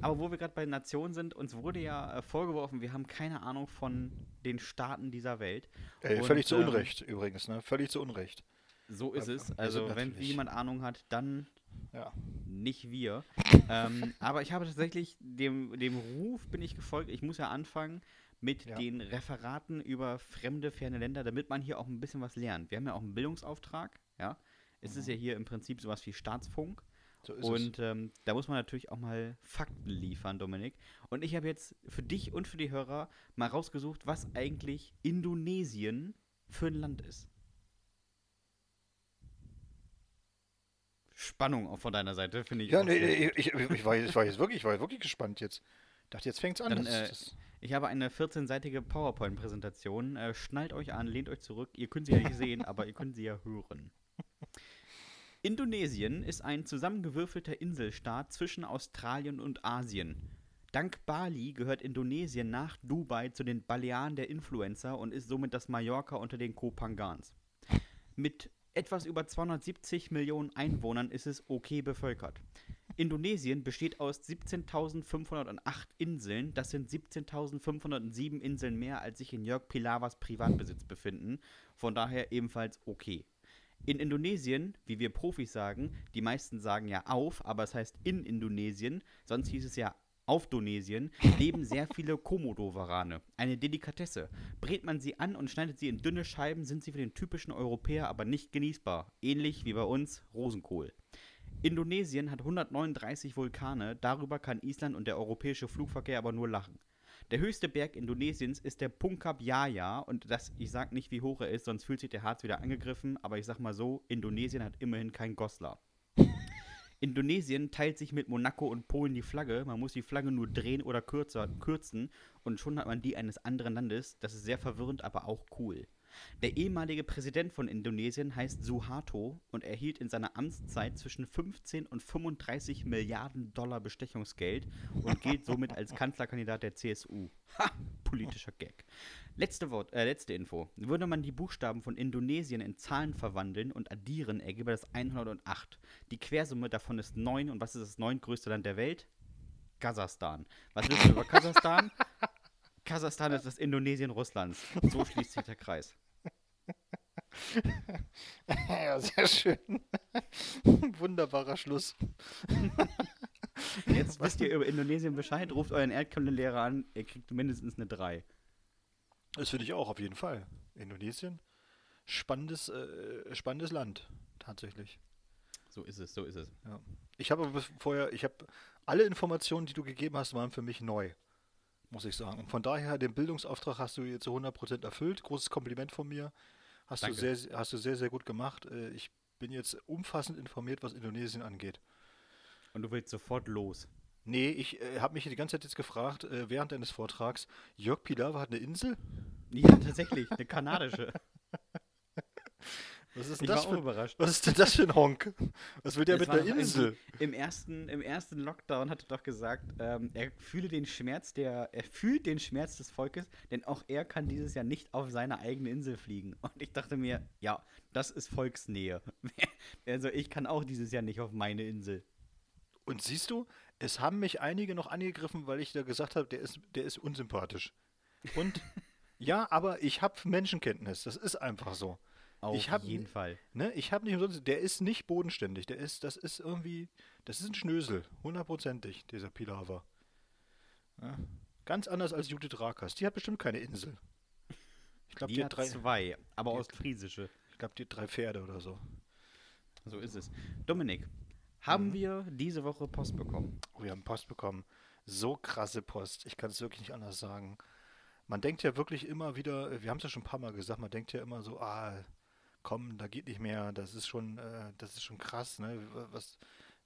Aber wo wir gerade bei Nationen sind, uns wurde ja äh, vorgeworfen, wir haben keine Ahnung von den Staaten dieser Welt. Ey, völlig und, zu ähm, Unrecht übrigens, ne? Völlig zu Unrecht. So ist es. Also, wenn jemand Ahnung hat, dann ja. nicht wir. ähm, aber ich habe tatsächlich dem, dem Ruf bin ich gefolgt. Ich muss ja anfangen mit ja. den Referaten über fremde, ferne Länder, damit man hier auch ein bisschen was lernt. Wir haben ja auch einen Bildungsauftrag, ja. Es mhm. ist ja hier im Prinzip sowas wie Staatsfunk. So und ähm, da muss man natürlich auch mal Fakten liefern, Dominik. Und ich habe jetzt für dich und für die Hörer mal rausgesucht, was eigentlich Indonesien für ein Land ist. Spannung auch von deiner Seite, finde ich. Ja, nee, ich, ich, ich, war, ich, war jetzt wirklich, ich war wirklich gespannt jetzt. Ich dachte, jetzt fängt es an. Dann, äh, ich habe eine 14-seitige PowerPoint-Präsentation. Äh, schnallt euch an, lehnt euch zurück. Ihr könnt sie ja nicht sehen, aber ihr könnt sie ja hören. Indonesien ist ein zusammengewürfelter Inselstaat zwischen Australien und Asien. Dank Bali gehört Indonesien nach Dubai zu den Balearen der Influencer und ist somit das Mallorca unter den Kopangans. Mit etwas über 270 Millionen Einwohnern ist es okay bevölkert. Indonesien besteht aus 17.508 Inseln. Das sind 17.507 Inseln mehr, als sich in Jörg Pilawas Privatbesitz befinden. Von daher ebenfalls okay. In Indonesien, wie wir Profis sagen, die meisten sagen ja auf, aber es heißt in Indonesien, sonst hieß es ja auf Donesien leben sehr viele Komodo-Warane. Eine Delikatesse. Brät man sie an und schneidet sie in dünne Scheiben, sind sie für den typischen Europäer aber nicht genießbar. Ähnlich wie bei uns Rosenkohl. Indonesien hat 139 Vulkane, darüber kann Island und der europäische Flugverkehr aber nur lachen. Der höchste Berg Indonesiens ist der Punkab Jaya und das, ich sag nicht, wie hoch er ist, sonst fühlt sich der Harz wieder angegriffen, aber ich sag mal so, Indonesien hat immerhin kein Goslar. Indonesien teilt sich mit Monaco und Polen die Flagge. Man muss die Flagge nur drehen oder kürzer, kürzen und schon hat man die eines anderen Landes. Das ist sehr verwirrend, aber auch cool. Der ehemalige Präsident von Indonesien heißt Suharto und erhielt in seiner Amtszeit zwischen 15 und 35 Milliarden Dollar Bestechungsgeld und gilt somit als Kanzlerkandidat der CSU. Ha, politischer Gag. Letzte, Wort, äh, letzte Info. Würde man die Buchstaben von Indonesien in Zahlen verwandeln und addieren, ergebe das 108. Die Quersumme davon ist 9 und was ist das neuntgrößte Land der Welt? Kasachstan. Was wissen wir über Kasachstan? Kasachstan ist das Indonesien Russlands. So schließt sich der Kreis. ja, sehr schön. Wunderbarer Schluss. Jetzt wisst ihr über Indonesien Bescheid, ruft euren Erdkundelehrer an, ihr kriegt mindestens eine 3. Das finde ich auch, auf jeden Fall. Indonesien, spannendes, äh, spannendes Land, tatsächlich. So ist es, so ist es. Ja. Ich habe aber vorher, ich habe alle Informationen, die du gegeben hast, waren für mich neu, muss ich sagen. Und von daher, den Bildungsauftrag hast du jetzt zu 100% erfüllt. Großes Kompliment von mir. Hast du, sehr, hast du sehr, sehr gut gemacht. Äh, Ich bin jetzt umfassend informiert, was Indonesien angeht. Und du willst sofort los. Nee, ich äh, habe mich die ganze Zeit jetzt gefragt, äh, während deines Vortrags, Jörg Pilawa hat eine Insel? Ja, tatsächlich, eine kanadische. Was ist Ich denn war das auch für, überrascht. was ist denn das für ein Honk? Was will der Das mit war irgendwie- Insel? Im ersten, Im ersten Lockdown hat er doch gesagt, ähm, er fühle den Schmerz der, er fühlt den Schmerz des Volkes, denn auch er kann dieses Jahr nicht auf seine eigene Insel fliegen. Und ich dachte mir, ja, das ist Volksnähe. also ich kann auch dieses Jahr nicht auf meine Insel. Und siehst du, es haben mich einige noch angegriffen, weil ich da gesagt habe, der ist, der ist unsympathisch. Und ja, aber ich habe Menschenkenntnis. Das ist einfach so. Auf Ich hab- jeden Fall. Ne? Ich habe nicht umsonst, der ist nicht bodenständig. Der ist, das ist irgendwie, das ist ein Schnösel. Hundertprozentig, dieser Pilawa. Ja. Ganz anders als Judith Rakas. Die hat bestimmt keine Insel. Ich glaube, die, Die hat drei, zwei, aber ostfriesische. ich glaub, die hat drei Pferde oder so. So ist es. Dominik, haben Mhm. wir diese Woche Post bekommen? Oh, wir haben Post bekommen. So krasse Post. Ich kann es wirklich nicht anders sagen. Man denkt ja wirklich immer wieder, wir haben es ja schon ein paar Mal gesagt, man denkt ja immer so, ah, komm, da geht nicht mehr, das ist schon, äh, das ist schon krass, ne? Was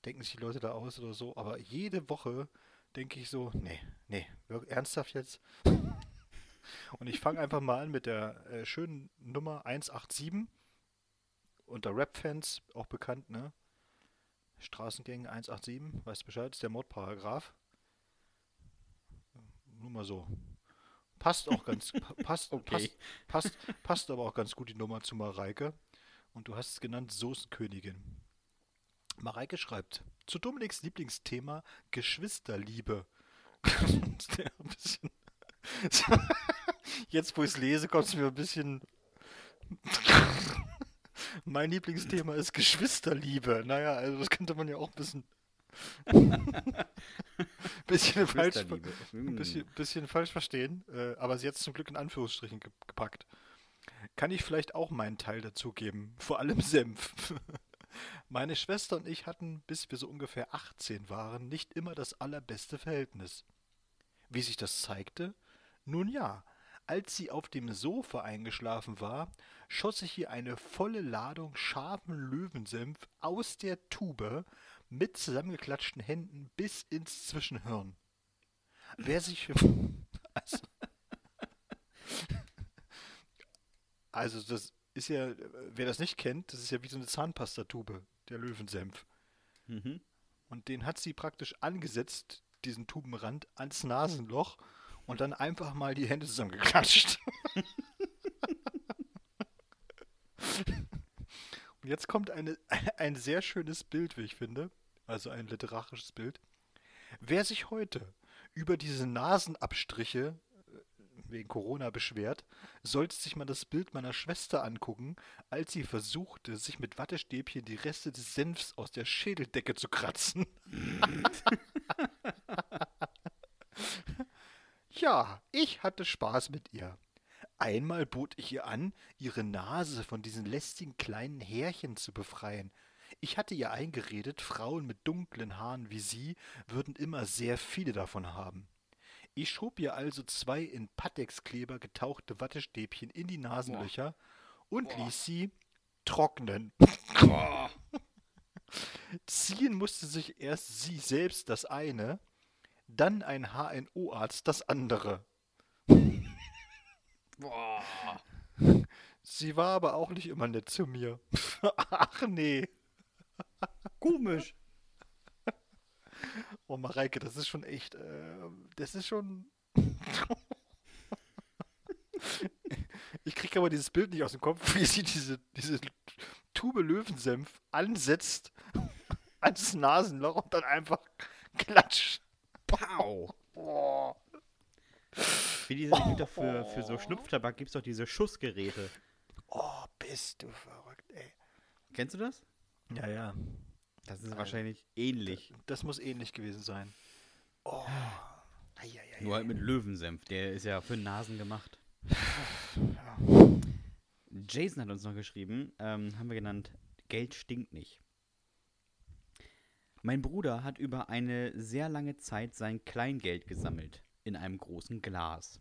denken sich die Leute da aus oder so? Aber jede Woche denke ich so, nee, nee, ernsthaft jetzt? Und ich fange einfach mal an mit der äh, schönen Nummer 187. Unter Rap-Fans auch bekannt, ne? Straßengang 187, weißt Bescheid, ist der Mordparagraph. Nur mal so. Passt auch ganz, pa- passt, Okay. passt, passt, passt aber auch ganz gut die Nummer zu Mareike. Und du hast es genannt Soßenkönigin. Mareike schreibt, zu Dominiks Lieblingsthema Geschwisterliebe. Jetzt, wo ich es lese, kommt es mir ein bisschen. mein Lieblingsthema ist Geschwisterliebe. Naja, also das könnte man ja auch ein bisschen. bisschen falsch, ein Hm. bisschen, bisschen falsch verstehen, äh, aber sie hat es zum Glück in Anführungsstrichen ge gepackt. Kann ich vielleicht auch meinen Teil dazugeben? Vor allem Senf. Meine Schwester und ich hatten, bis wir so ungefähr 18 waren, nicht immer das allerbeste Verhältnis. Wie sich das zeigte? Nun ja, als sie auf dem Sofa eingeschlafen war, schoss ich ihr eine volle Ladung scharfen Löwensenf aus der Tube mit zusammengeklatschten Händen bis ins Zwischenhirn. Wer sich. Also, also, das ist ja, wer das nicht kennt, das ist ja wie so eine Zahnpastatube, der Löwensenf. Mhm. Und den hat sie praktisch angesetzt, diesen Tubenrand, ans Nasenloch und dann einfach mal die Hände zusammengeklatscht. und jetzt kommt eine, ein sehr schönes Bild, wie ich finde, also ein literarisches Bild. Wer sich heute über diese Nasenabstriche äh, wegen Corona beschwert, sollte sich mal das Bild meiner Schwester angucken, als sie versuchte, sich mit Wattestäbchen die Reste des Senfs aus der Schädeldecke zu kratzen. ja, ich hatte Spaß mit ihr. Einmal bot ich ihr an, ihre Nase von diesen lästigen kleinen Härchen zu befreien. Ich hatte ihr eingeredet, Frauen mit dunklen Haaren wie sie würden immer sehr viele davon haben. Ich schob ihr also zwei in Patexkleber getauchte Wattestäbchen in die Nasenlöcher und ließ sie trocknen. Ziehen musste sich erst sie selbst das eine, dann ein HNO-Arzt das andere. Boah. Sie war aber auch nicht immer nett zu mir. Ach nee. Komisch. Oh Mareike, das ist schon echt, äh, das ist schon... ich kriege aber dieses Bild nicht aus dem Kopf, wie sie diese, diese Tube Löwensenf ansetzt ans Nasenloch und dann einfach klatscht. Pow. Oh. Wie diese, doch für, für so Schnupftabak gibt es doch diese Schussgeräte. Oh, bist du verrückt, ey. Kennst du das? Ja, ja. Das ist Also, wahrscheinlich ähnlich. Das muss ähnlich gewesen sein. Oh. Eieiei. Nur halt mit Löwensenf. Der ist ja für Nasen gemacht. Ja. Jason hat uns noch geschrieben, ähm, haben wir genannt, Geld stinkt nicht. Mein Bruder hat über eine sehr lange Zeit sein Kleingeld gesammelt, in einem großen Glas.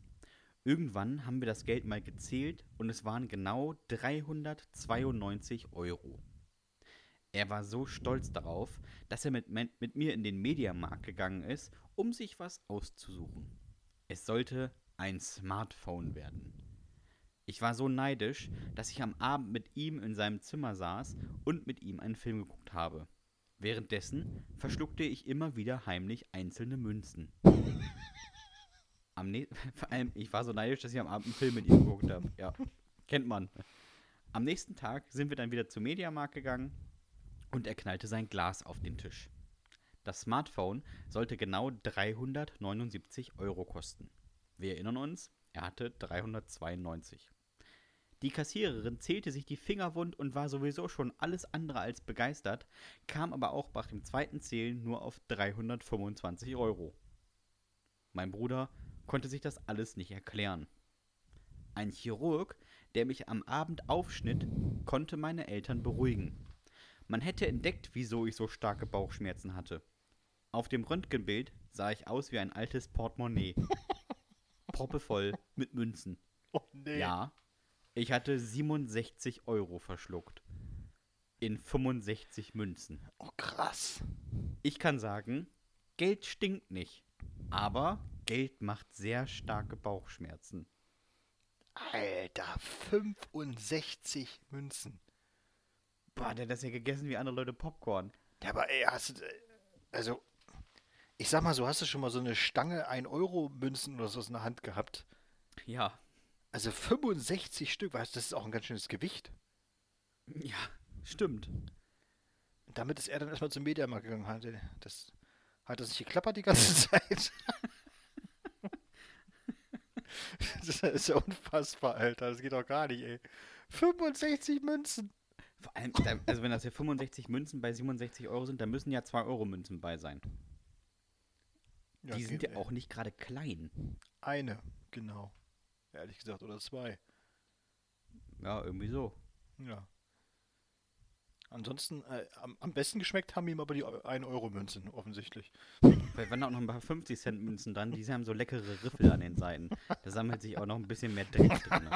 Irgendwann haben wir das Geld mal gezählt und es waren genau 392 Euro. Er war so stolz darauf, dass er mit, mit mir in den Mediamarkt gegangen ist, um sich was auszusuchen. Es sollte ein Smartphone werden. Ich war so neidisch, dass ich am Abend mit ihm in seinem Zimmer saß und mit ihm einen Film geguckt habe. Währenddessen verschluckte ich immer wieder heimlich einzelne Münzen. Am Vor allem, ich war so neidisch, dass ich am Abend einen Film mit ihm geguckt habe. Ja, kennt man. Am nächsten Tag sind wir dann wieder zum Mediamarkt gegangen und er knallte sein Glas auf den Tisch. Das Smartphone sollte genau 379 Euro kosten. Wir erinnern uns, er hatte 392. Die Kassiererin zählte sich die Finger wund und war sowieso schon alles andere als begeistert, kam aber auch nach dem zweiten Zählen nur auf 325 Euro. Mein Bruder konnte sich das alles nicht erklären. Ein Chirurg, der mich am Abend aufschnitt, konnte meine Eltern beruhigen. Man hätte entdeckt, wieso ich so starke Bauchschmerzen hatte. Auf dem Röntgenbild sah ich aus wie ein altes Portemonnaie. Proppevoll mit Münzen. Oh, nee. Ja, ich hatte 67 Euro verschluckt. In 65 Münzen. Oh, krass. Ich kann sagen, Geld stinkt nicht. Aber Geld macht sehr starke Bauchschmerzen. Alter, 65 Münzen. Boah, der hat das ja gegessen wie andere Leute Popcorn. Ja, aber ey, hast du. Also, ich sag mal so, hast du schon mal so eine Stange 1-Euro-Münzen oder so in der Hand gehabt? Ja. Also 65 Stück, weißt du, das ist auch ein ganz schönes Gewicht. Ja, stimmt. Und damit ist er dann erstmal zum Mediamarkt gegangen. Hat, das, hat das nicht geklappert die ganze Zeit? das ist ja unfassbar, Alter. Das geht doch gar nicht, ey. 65 Münzen. Vor allem, da- also wenn das ja 65 Münzen bei 67 Euro sind, dann müssen ja 2 Euro Münzen bei sein. Die sind ja auch nicht gerade klein. Eine, genau. Ehrlich gesagt, oder zwei. Ja, irgendwie so. Ja. Ansonsten, äh, am, am besten geschmeckt haben ihm aber die 1-Euro-Münzen, offensichtlich. Waren da auch noch ein paar 50 Cent Münzen dran, die haben so leckere Riffel an den Seiten. Da sammelt sich auch noch ein bisschen mehr Dreck drin.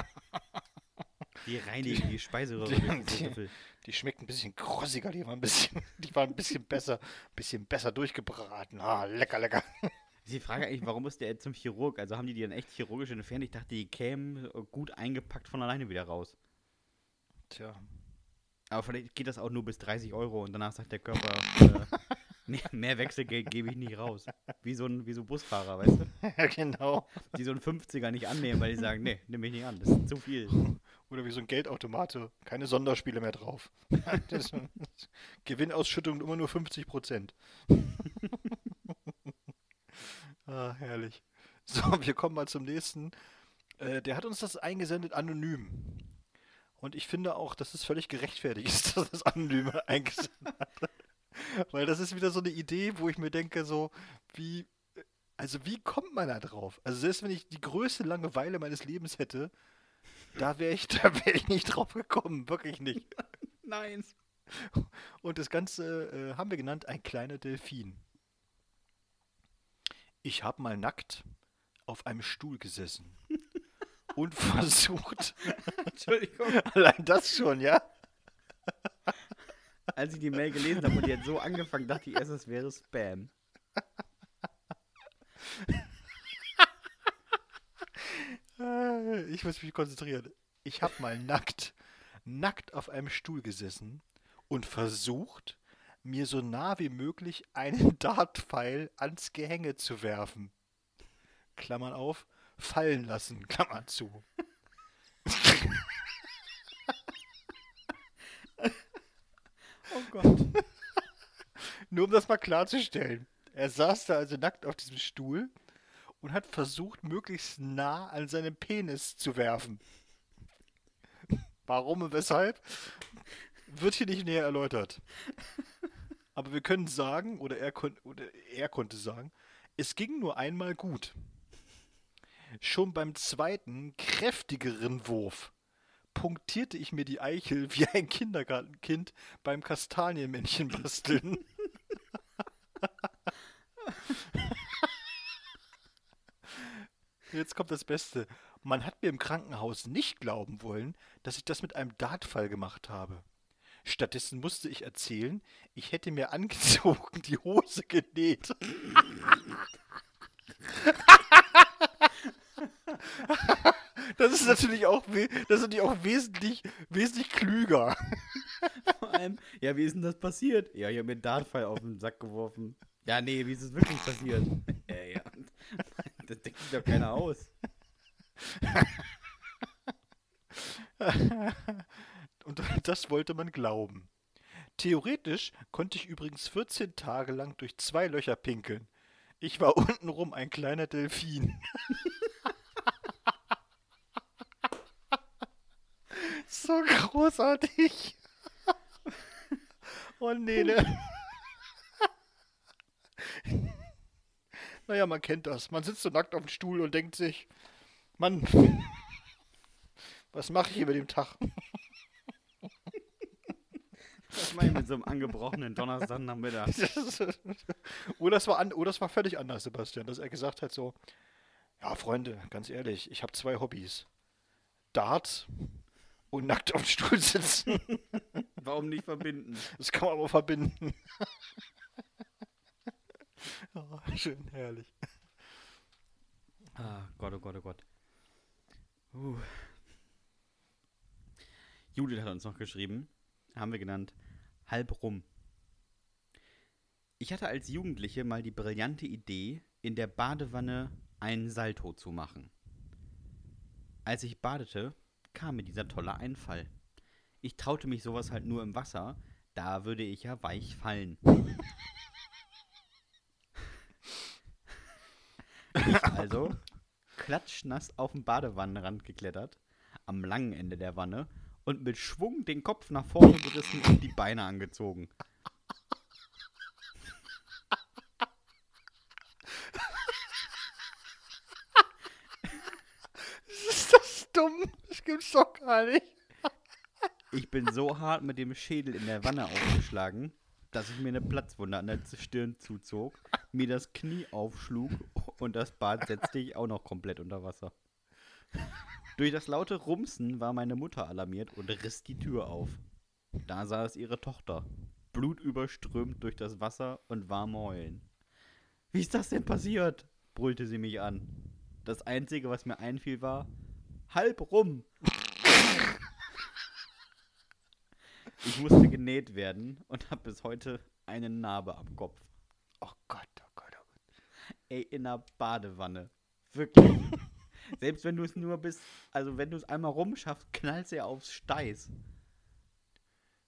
Die reinigen die Speiseröhre Die- diese die- Riffel. Die schmeckten ein bisschen krossiger, die waren ein bisschen, die waren ein bisschen besser, bisschen besser durchgebraten. Ah, lecker, lecker. Ist die Frage eigentlich, warum ist der zum Chirurg? Also haben die die dann echt chirurgisch entfernt? Ich dachte, die kämen äh, gut eingepackt von alleine wieder raus. Tja. Aber vielleicht geht das auch nur bis 30 Euro und danach sagt der Körper, äh, mehr, mehr Wechselgeld gebe ich nicht raus. Wie so ein wie so Busfahrer, weißt du? Ja, genau. Die so einen 50er nicht annehmen, weil die sagen, nee, nehme ich nicht an, das ist zu viel. Oder wie so ein Geldautomat, so keine Sonderspiele mehr drauf. Gewinnausschüttung immer nur 50 Prozent. ah, herrlich. So, wir kommen mal zum nächsten. Äh, der hat uns das eingesendet anonym. Und ich finde auch, dass es völlig gerechtfertigt ist, dass das anonym eingesendet hat. Weil das ist wieder so eine Idee, wo ich mir denke, so, wie, also wie kommt man da drauf? Also selbst wenn ich die größte Langeweile meines Lebens hätte, da wäre ich, da wäre ich nicht drauf gekommen, wirklich nicht. Nein. Und das Ganze äh, haben wir genannt ein kleiner Delfin. Ich habe mal nackt auf einem Stuhl gesessen und versucht, Entschuldigung. allein das schon, ja? Als ich die Mail gelesen habe und die hat so angefangen, dachte ich erst, es wäre Spam. Äh, Ich muss mich konzentrieren. Ich habe mal nackt, nackt auf einem Stuhl gesessen und versucht, mir so nah wie möglich einen Dartpfeil ans Gehänge zu werfen. Klammern auf, fallen lassen, Klammern zu. Oh Gott. Nur um das mal klarzustellen. Er saß da also nackt auf diesem Stuhl und hat versucht, möglichst nah an seinem Penis zu werfen. Warum und weshalb? Wird hier nicht näher erläutert. Aber wir können sagen, oder er, kon oder er konnte sagen, es ging nur einmal gut. Schon beim zweiten, kräftigeren Wurf punktierte ich mir die Eichel wie ein Kindergartenkind beim Kastanienmännchen basteln. Jetzt kommt das Beste. Man hat mir im Krankenhaus nicht glauben wollen, dass ich das mit einem Dartfall gemacht habe. Stattdessen musste ich erzählen, ich hätte mir angezogen die Hose genäht. Das ist natürlich auch, das ist natürlich auch wesentlich, wesentlich klüger. Vor allem, ja, wie ist denn das passiert? Ja, ich habe mir einen Dartpfeil auf den Sack geworfen. Ja, nee, wie ist es wirklich passiert? ja, ja. Das denkt sich doch keiner aus. Und das wollte man glauben. Theoretisch konnte ich übrigens 14 Tage lang durch zwei Löcher pinkeln. Ich war untenrum ein kleiner Delfin. so großartig. oh nee, ne? naja, man kennt das. Man sitzt so nackt auf dem Stuhl und denkt sich, Mann, was mache ich hier mit dem Tag? Was mache ich mit so einem angebrochenen Donnerstagnachmittag? oder, es war an, oder es war völlig anders, Sebastian, dass er gesagt hat so, ja, Freunde, ganz ehrlich, ich habe zwei Hobbys. Darts und nackt auf dem Stuhl sitzen. Warum nicht verbinden? Das kann man aber verbinden. oh, schön, herrlich. Ah, Gott, oh Gott, oh Gott. Uh. Judith hat uns noch geschrieben, haben wir genannt, halb rum. Ich hatte als Jugendliche mal die brillante Idee, in der Badewanne einen Salto zu machen. Als ich badete, kam mir dieser tolle Einfall. Ich traute mich sowas halt nur im Wasser, da würde ich ja weich fallen. ich also, klatschnass auf den Badewannenrand geklettert, am langen Ende der Wanne und mit Schwung den Kopf nach vorne gerissen und die Beine angezogen. ist das dumm? Das gibt's doch gar nicht. Ich bin so hart mit dem Schädel in der Wanne aufgeschlagen, dass ich mir eine Platzwunde an der Stirn zuzog, mir das Knie aufschlug und das Bad setzte ich auch noch komplett unter Wasser. Durch das laute Rumsen war meine Mutter alarmiert und riss die Tür auf. Da saß ihre Tochter, blutüberströmt durch das Wasser und warm heulen. Wie ist das denn passiert? brüllte sie mich an. Das Einzige, was mir einfiel, war halb rum. ich musste genäht werden und habe bis heute eine Narbe am Kopf. Oh Gott, oh Gott, oh Gott. Ey, in der Badewanne. Wirklich. Selbst wenn du es nur bis, also wenn du es einmal rumschaffst, knallst du ja aufs Steiß.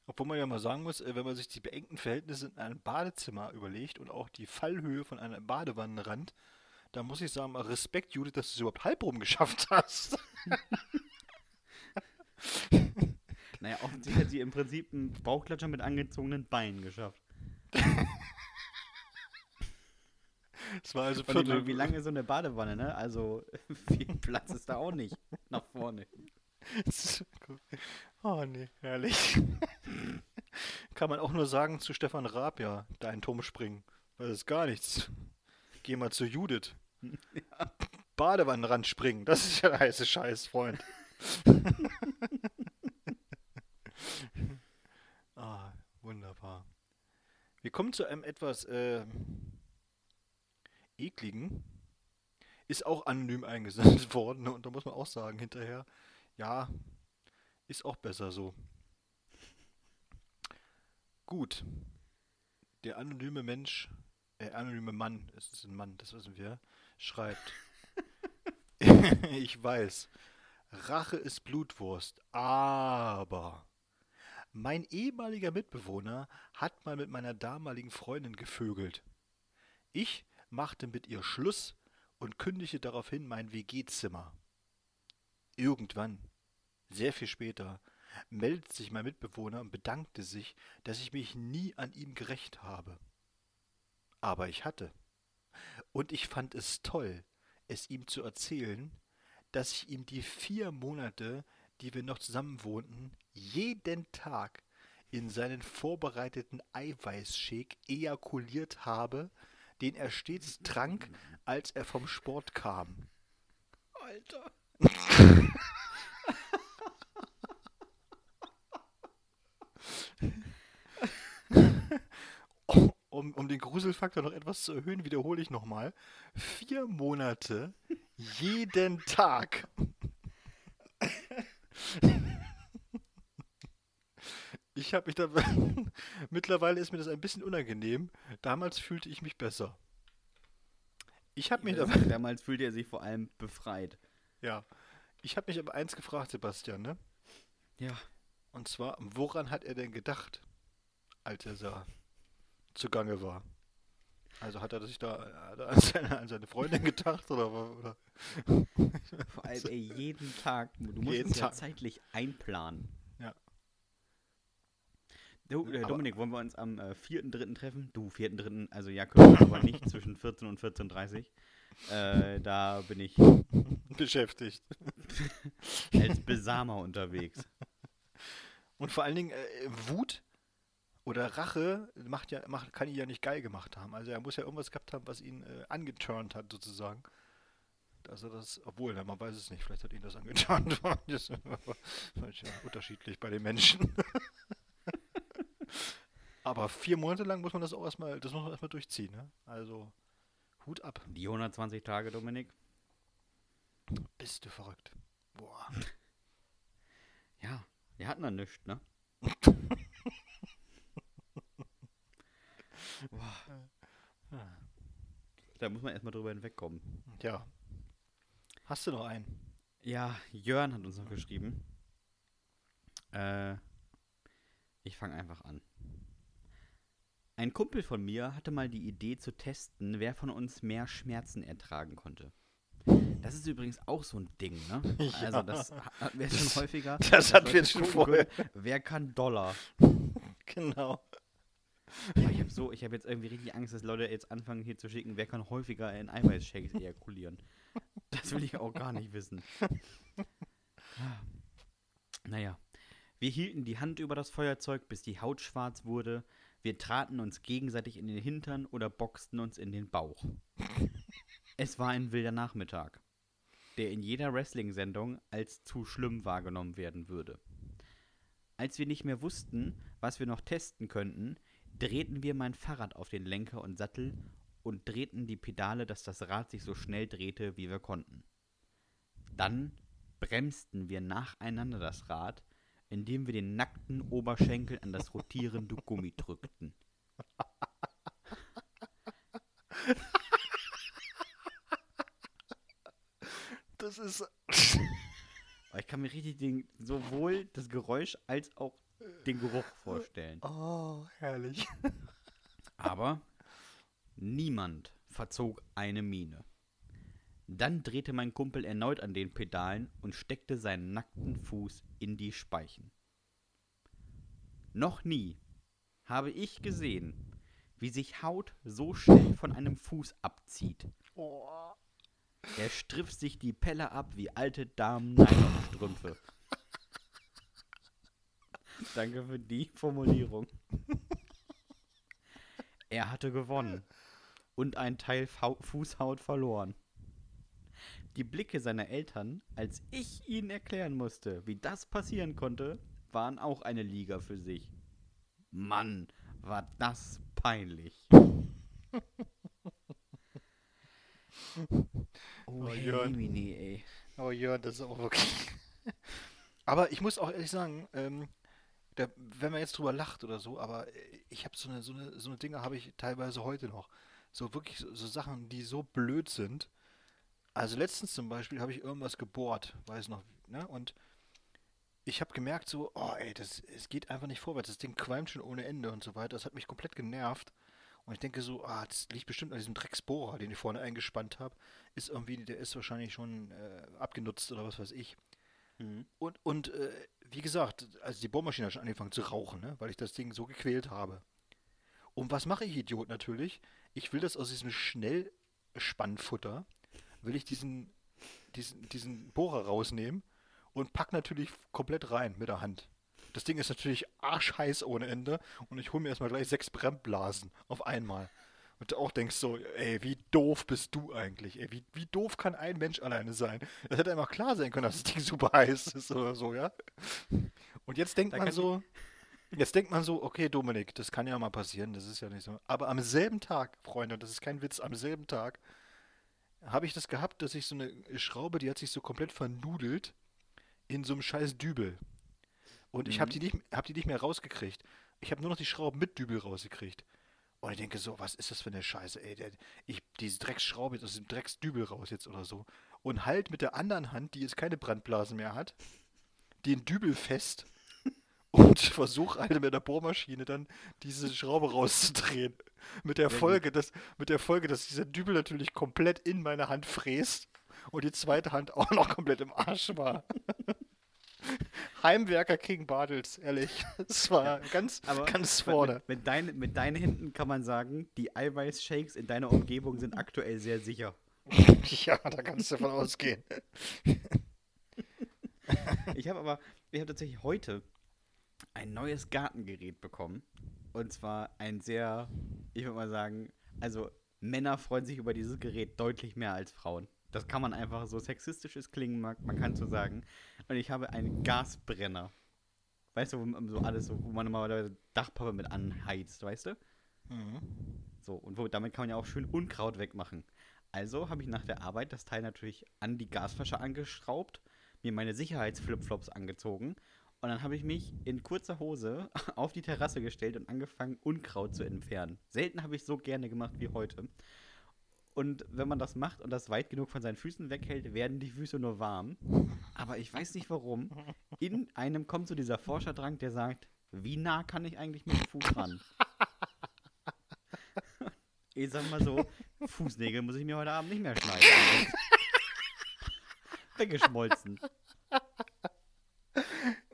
Obwohl man ja mal sagen muss, äh, wenn man sich die beengten Verhältnisse in einem Badezimmer überlegt und auch die Fallhöhe von einem Badewannenrand, da muss ich sagen, Respekt, Judith, dass du es überhaupt halbrum geschafft hast. naja, offensichtlich hat sie im Prinzip einen Bauchklatscher mit angezogenen Beinen geschafft. Es war also Viertel. Wie lange ist so eine Badewanne, ne? Also viel Platz ist da auch nicht nach vorne. oh nee, herrlich. Kann man auch nur sagen zu Stefan Raab, ja, dein Turm springen. Das ist gar nichts. Geh mal zu Judith. Ja. Badewannenrand springen, das ist ja der heiße Scheiß, Freund. ah, wunderbar. Wir kommen zu einem etwas äh, ekligen ist auch anonym eingesendet worden. Und da muss man auch sagen, hinterher, ja, ist auch besser so. Gut. Der anonyme Mensch, äh, anonyme Mann, es ist ein Mann, das wissen wir, schreibt. ich weiß. Rache ist Blutwurst, aber mein ehemaliger Mitbewohner hat mal mit meiner damaligen Freundin gevögelt. Ich machte mit ihr Schluss und kündigte daraufhin mein WG-Zimmer. Irgendwann, sehr viel später, meldete sich mein Mitbewohner und bedankte sich, dass ich mich nie an ihm gerecht habe. Aber ich hatte. Und ich fand es toll, es ihm zu erzählen, dass ich ihm die vier Monate, die wir noch zusammen wohnten, jeden Tag in seinen vorbereiteten Eiweißshake ejakuliert habe, den er stets trank, als er vom Sport kam. Alter. Um, um den Gruselfaktor noch etwas zu erhöhen, wiederhole ich nochmal. Vier Monate, jeden Tag. Ich habe mich da. Mittlerweile ist mir das ein bisschen unangenehm. Damals fühlte ich mich besser. Ich habe mich aber. Damals fühlte er sich vor allem befreit. Ja. Ich habe mich aber eins gefragt, Sebastian, ne? Ja. Und zwar, woran hat er denn gedacht, als er da zugange war? Also hat er sich da er an, seine, an seine Freundin gedacht oder, oder? Vor allem, ey, jeden Tag. Du musst Jeden es ja Tag. zeitlich einplanen. Du, äh, Aber- Dominik, wollen wir uns am äh, 4.3. treffen? Du, 4.3., also ja, können wir aber nicht zwischen 14 und 14.30 Uhr. Äh, da bin ich beschäftigt. als Besamer unterwegs. Und vor allen Dingen äh, Wut oder Rache macht ja, macht, kann ihn ja nicht geil gemacht haben. Also er muss ja irgendwas gehabt haben, was ihn äh, angeturnt hat, sozusagen. Also das, obwohl, na, man weiß es nicht, vielleicht hat ihn das angeturnt. das ist ja unterschiedlich bei den Menschen. Aber vier Monate lang muss man das auch erstmal, das muss man erstmal durchziehen, ne? Also Hut ab. Die 120 Tage, Dominik. Bist du verrückt. Boah. Ja, wir hatten da nichts, ne? Boah. Da muss man erstmal drüber hinwegkommen. Ja. Hast du noch einen? Ja, Jörn hat uns noch geschrieben. Äh, ich fange einfach an. Ein Kumpel von mir hatte mal die Idee zu testen, wer von uns mehr Schmerzen ertragen konnte. Das ist übrigens auch so ein Ding, ne? Also Ja. das ha- hatten wir schon häufiger. das hatten wir schon vorher. können, Wer kann Dollar? Genau. Ja, ich habe so, ich habe jetzt irgendwie richtig Angst, dass Leute jetzt anfangen hier zu schicken, wer kann häufiger in Eiweißshakes ejakulieren. Das will ich auch gar nicht wissen. Naja, wir hielten die Hand über das Feuerzeug, bis die Haut schwarz wurde. Wir traten uns gegenseitig in den Hintern oder boxten uns in den Bauch. Es war ein wilder Nachmittag, der in jeder Wrestling-Sendung als zu schlimm wahrgenommen werden würde. Als wir nicht mehr wussten, was wir noch testen könnten, drehten wir mein Fahrrad auf den Lenker und Sattel und drehten die Pedale, dass das Rad sich so schnell drehte, wie wir konnten. Dann bremsten wir nacheinander das Rad, indem wir den nackten Oberschenkel an das rotierende Gummi drückten. Das ist. Aber ich kann mir richtig den, sowohl das Geräusch als auch den Geruch vorstellen. Oh, herrlich. Aber niemand verzog eine Miene. Dann drehte mein Kumpel erneut an den Pedalen und steckte seinen nackten Fuß in die Speichen. Noch nie habe ich gesehen, wie sich Haut so schnell von einem Fuß abzieht. Er strifft sich die Pelle ab wie alte Damen Nylonstrümpfe. Danke für die Formulierung. Er hatte gewonnen und ein Teil Fußhaut verloren. Die Blicke seiner Eltern, als ich ihnen erklären musste, wie das passieren konnte, waren auch eine Liga für sich. Mann, war das peinlich. Oh, Oh, Jörn. Oh ja, das ist auch wirklich. aber ich muss auch ehrlich sagen, ähm, da, wenn man jetzt drüber lacht oder so, aber äh, ich habe so eine, so eine, so eine Dinge habe ich teilweise heute noch. So wirklich so, so Sachen, die so blöd sind. Also letztens zum Beispiel habe ich irgendwas gebohrt, weiß noch, ne? Und ich habe gemerkt so, oh ey, das, es geht einfach nicht vorwärts. Das Ding qualmt schon ohne Ende und so weiter. Das hat mich komplett genervt. Und ich denke so, ah, das liegt bestimmt an diesem Drecksbohrer, den ich vorne eingespannt habe. Ist irgendwie, der ist wahrscheinlich schon äh, abgenutzt oder was weiß ich. Mhm. Und, und äh, wie gesagt, also die Bohrmaschine hat schon angefangen zu rauchen, ne? weil ich das Ding so gequält habe. Und was mache ich, Idiot, natürlich? Ich will das aus diesem Schnellspannfutter, will ich diesen, diesen, diesen Bohrer rausnehmen und pack natürlich komplett rein mit der Hand. Das Ding ist natürlich arschheiß ohne Ende und ich hole mir erstmal gleich sechs Brennblasen auf einmal. Und du auch denkst so, ey, wie doof bist du eigentlich? Ey, wie, wie doof kann ein Mensch alleine sein? Das hätte einfach klar sein können, dass das Ding super heiß ist oder so, ja? Und jetzt denkt da man so, jetzt denkt man so, okay, Dominik, das kann ja mal passieren, das ist ja nicht so. Aber am selben Tag, Freunde, und das ist kein Witz, am selben Tag habe ich das gehabt, dass ich so eine Schraube, die hat sich so komplett vernudelt in so einem scheiß Dübel. Und mhm. ich habe die, nicht, hab die nicht mehr rausgekriegt. Ich habe nur noch die Schrauben mit Dübel rausgekriegt. Und ich denke so, was ist das für eine Scheiße, ey? Der, ich, diese Drecksschraube jetzt aus dem Drecksdübel raus jetzt oder so. Und halt mit der anderen Hand, die jetzt keine Brandblasen mehr hat, den Dübel fest und versuche halt mit der Bohrmaschine dann diese Schraube rauszudrehen. Mit der Folge, dass, mit der Folge, dass dieser Dübel natürlich komplett in meine Hand fräst und die zweite Hand auch noch komplett im Arsch war. Heimwerker King Bartels, ehrlich. Das war ganz, ganz vorne. Mit, mit, dein, mit deinen Händen kann man sagen, die Eiweißshakes in deiner Umgebung sind aktuell sehr sicher. ja, da kannst du davon ausgehen. ich habe aber, ich habe tatsächlich heute ein neues Gartengerät bekommen. Und zwar ein sehr, ich würde mal sagen, also Männer freuen sich über dieses Gerät deutlich mehr als Frauen. Das kann man einfach so sexistisch es klingen mag, man kann so sagen. Und ich habe einen Gasbrenner. Weißt du, wo, so alles wo man normalerweise Dachpappe mit anheizt, weißt du? Mhm. So, und wo, damit kann man ja auch schön Unkraut wegmachen. Also habe ich nach der Arbeit das Teil natürlich an die Gasflasche angeschraubt, mir meine Sicherheitsflipflops angezogen und dann habe ich mich in kurzer Hose auf die Terrasse gestellt und angefangen, Unkraut zu entfernen. Selten habe ich so gerne gemacht wie heute. Und wenn man das macht und das weit genug von seinen Füßen weghält, werden die Füße nur warm. Aber ich weiß nicht warum. In einem kommt so dieser Forscherdrang, der sagt, wie nah kann ich eigentlich mit dem Fuß ran? ich sag mal so, Fußnägel muss ich mir heute Abend nicht mehr schneiden. Weggeschmolzen.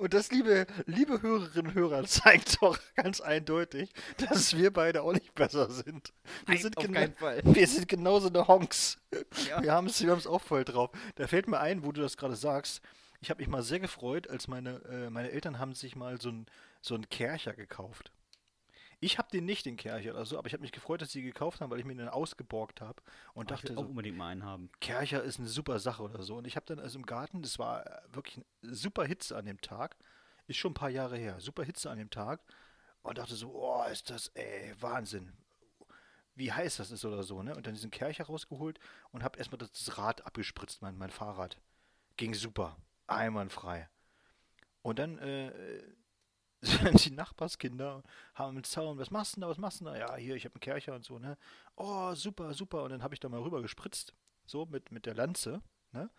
Und das, liebe, liebe Hörerinnen und Hörer, zeigt doch ganz eindeutig, dass wir beide auch nicht besser sind. Wir, Nein, sind, auf keinen Fall. wir sind genauso eine Honks. Ja. Wir haben es wir auch voll drauf. Da fällt mir ein, wo du das gerade sagst, ich habe mich mal sehr gefreut, als meine, äh, meine Eltern haben sich mal so einen so Kercher gekauft. Ich habe den nicht, den Kercher oder so, aber ich habe mich gefreut, dass sie gekauft haben, weil ich mir den ausgeborgt habe und oh, dachte ich will auch so, unbedingt mal einen haben. Kercher ist eine super Sache oder so. Und ich habe dann also im Garten, das war wirklich eine super Hitze an dem Tag, ist schon ein paar Jahre her, super Hitze an dem Tag und dachte so, oh, ist das, ey, Wahnsinn. Wie heiß das ist oder so, ne? Und dann diesen Kercher rausgeholt und habe erstmal das Rad abgespritzt, mein, mein Fahrrad. Ging super, einwandfrei. Und dann äh, die Nachbarskinder haben mit Zaun, was machst du da, was machst du da? Ja, hier, ich habe einen Kercher und so, ne? Oh, super, super. Und dann habe ich da mal rüber gespritzt, so mit, mit der Lanze, ne?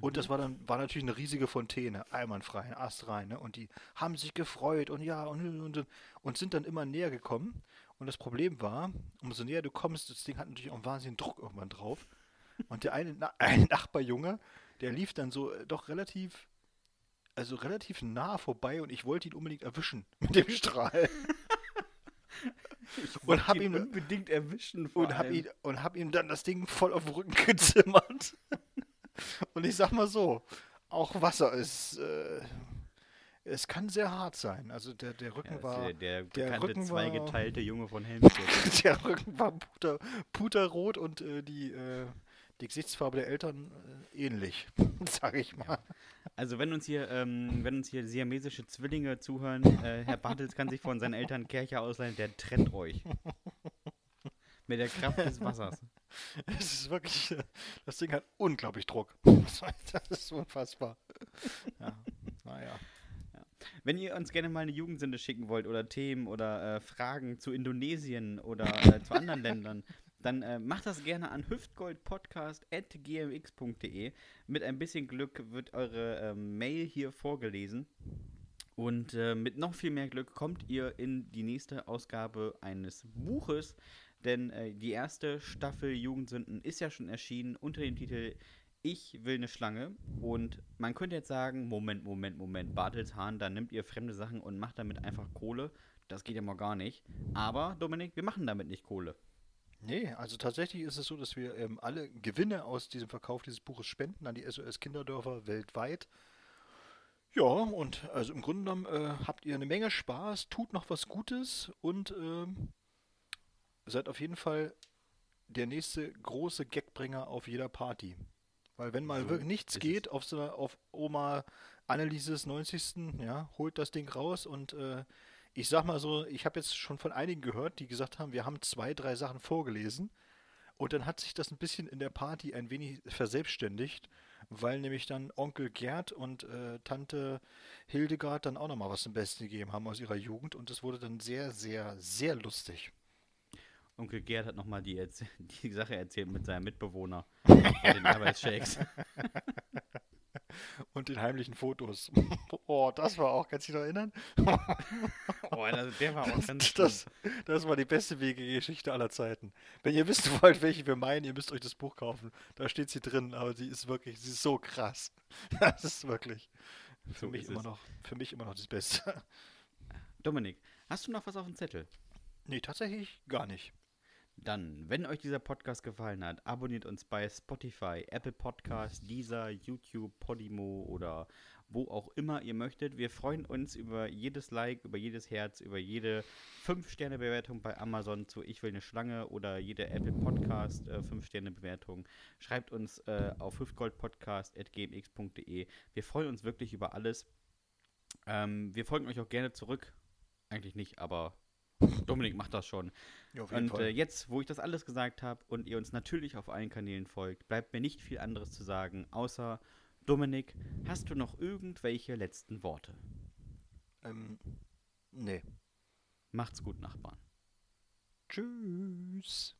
Und das war dann war natürlich eine riesige Fontäne, einwandfrei, ein Ast rein, ne? Und die haben sich gefreut und ja, und, und, und sind dann immer näher gekommen. Und das Problem war, umso näher du kommst, das Ding hat natürlich auch einen wahnsinnigen Druck irgendwann drauf. Und der eine, Na ein Nachbarjunge, der lief dann so äh, doch relativ also relativ nah vorbei und ich wollte ihn unbedingt erwischen mit dem Strahl. und habe ihn unbedingt erwischen und habe ihn und habe ihm dann das Ding voll auf den Rücken gezimmert. und ich sag mal so, auch Wasser ist äh, es kann sehr hart sein. Also der, der Rücken ja, war. Der, der, der Rücken zweigeteilte Junge von Helmstedt. der Rücken war puter, puterrot und äh, die, äh, die Gesichtsfarbe der Eltern äh, ähnlich, sage ich mal. Ja. Also wenn uns hier, ähm, wenn uns hier siamesische Zwillinge zuhören, äh, Herr Bartels kann sich von seinen Eltern Kercher ausleihen, der trennt euch. Mit der Kraft des Wassers. Es ist wirklich, äh, das Ding hat unglaublich Druck. Das ist unfassbar. Ja, naja. Wenn ihr uns gerne mal eine Jugendsünde schicken wollt oder Themen oder äh, Fragen zu Indonesien oder äh, zu anderen Ländern, dann äh, macht das gerne an hüftgoldpodcast.gmx.de. Mit ein bisschen Glück wird eure äh, Mail hier vorgelesen. Und äh, mit noch viel mehr Glück kommt ihr in die nächste Ausgabe eines Buches, denn äh, die erste Staffel Jugendsünden ist ja schon erschienen unter dem Titel ich will eine Schlange und man könnte jetzt sagen, Moment, Moment, Moment, Bartelshahn, dann nimmt ihr fremde Sachen und macht damit einfach Kohle. Das geht ja mal gar nicht. Aber, Dominik, wir machen damit nicht Kohle. Nee, also tatsächlich ist es so, dass wir ähm, alle Gewinne aus diesem Verkauf dieses Buches spenden an die SOS Kinderdörfer weltweit. Ja, und also im Grunde genommen äh, habt ihr eine Menge Spaß, tut noch was Gutes und ähm, seid auf jeden Fall der nächste große Gagbringer auf jeder Party. Weil wenn mal So wirklich nichts geht auf so auf Oma Annelieses 90. ja, holt das Ding raus und äh, ich sag mal so, ich habe jetzt schon von einigen gehört, die gesagt haben, wir haben zwei, drei Sachen vorgelesen und dann hat sich das ein bisschen in der Party ein wenig verselbstständigt, weil nämlich dann Onkel Gerd und äh, Tante Hildegard dann auch nochmal was zum Besten gegeben haben aus ihrer Jugend und es wurde dann sehr, sehr, sehr lustig. Onkel Gerd hat nochmal die, Erz- die Sache erzählt mit seinem Mitbewohner bei den Arbeitsshakes. Und den heimlichen Fotos. oh, das war auch, kannst du dich noch erinnern? Boah, das, der war auch ganz Das, das war die beste WG-Geschichte aller Zeiten. Wenn ihr wissen wollt, welche wir meinen, ihr müsst euch das Buch kaufen. Da steht sie drin, aber sie ist wirklich, sie ist so krass. Das ist wirklich für So mich immer es. noch, für mich immer noch das Beste. Dominik, hast du noch was auf dem Zettel? Nee, tatsächlich gar nicht. Dann, wenn euch dieser Podcast gefallen hat, abonniert uns bei Spotify, Apple Podcast, Deezer, YouTube, Podimo oder wo auch immer ihr möchtet. Wir freuen uns über jedes Like, über jedes Herz, über jede 5-Sterne-Bewertung bei Amazon zu Ich will eine Schlange oder jede Apple Podcast äh, 5-Sterne-Bewertung. Schreibt uns äh, auf hüftgoldpodcast.gmx.de. Wir freuen uns wirklich über alles. Ähm, wir folgen euch auch gerne zurück. Eigentlich nicht, aber Dominik macht das schon. Ja, Und äh, jetzt, wo ich das alles gesagt habe und ihr uns natürlich auf allen Kanälen folgt, bleibt mir nicht viel anderes zu sagen, außer Dominik, hast du noch irgendwelche letzten Worte? ähm, nee. Macht's gut, Nachbarn. Tschüss.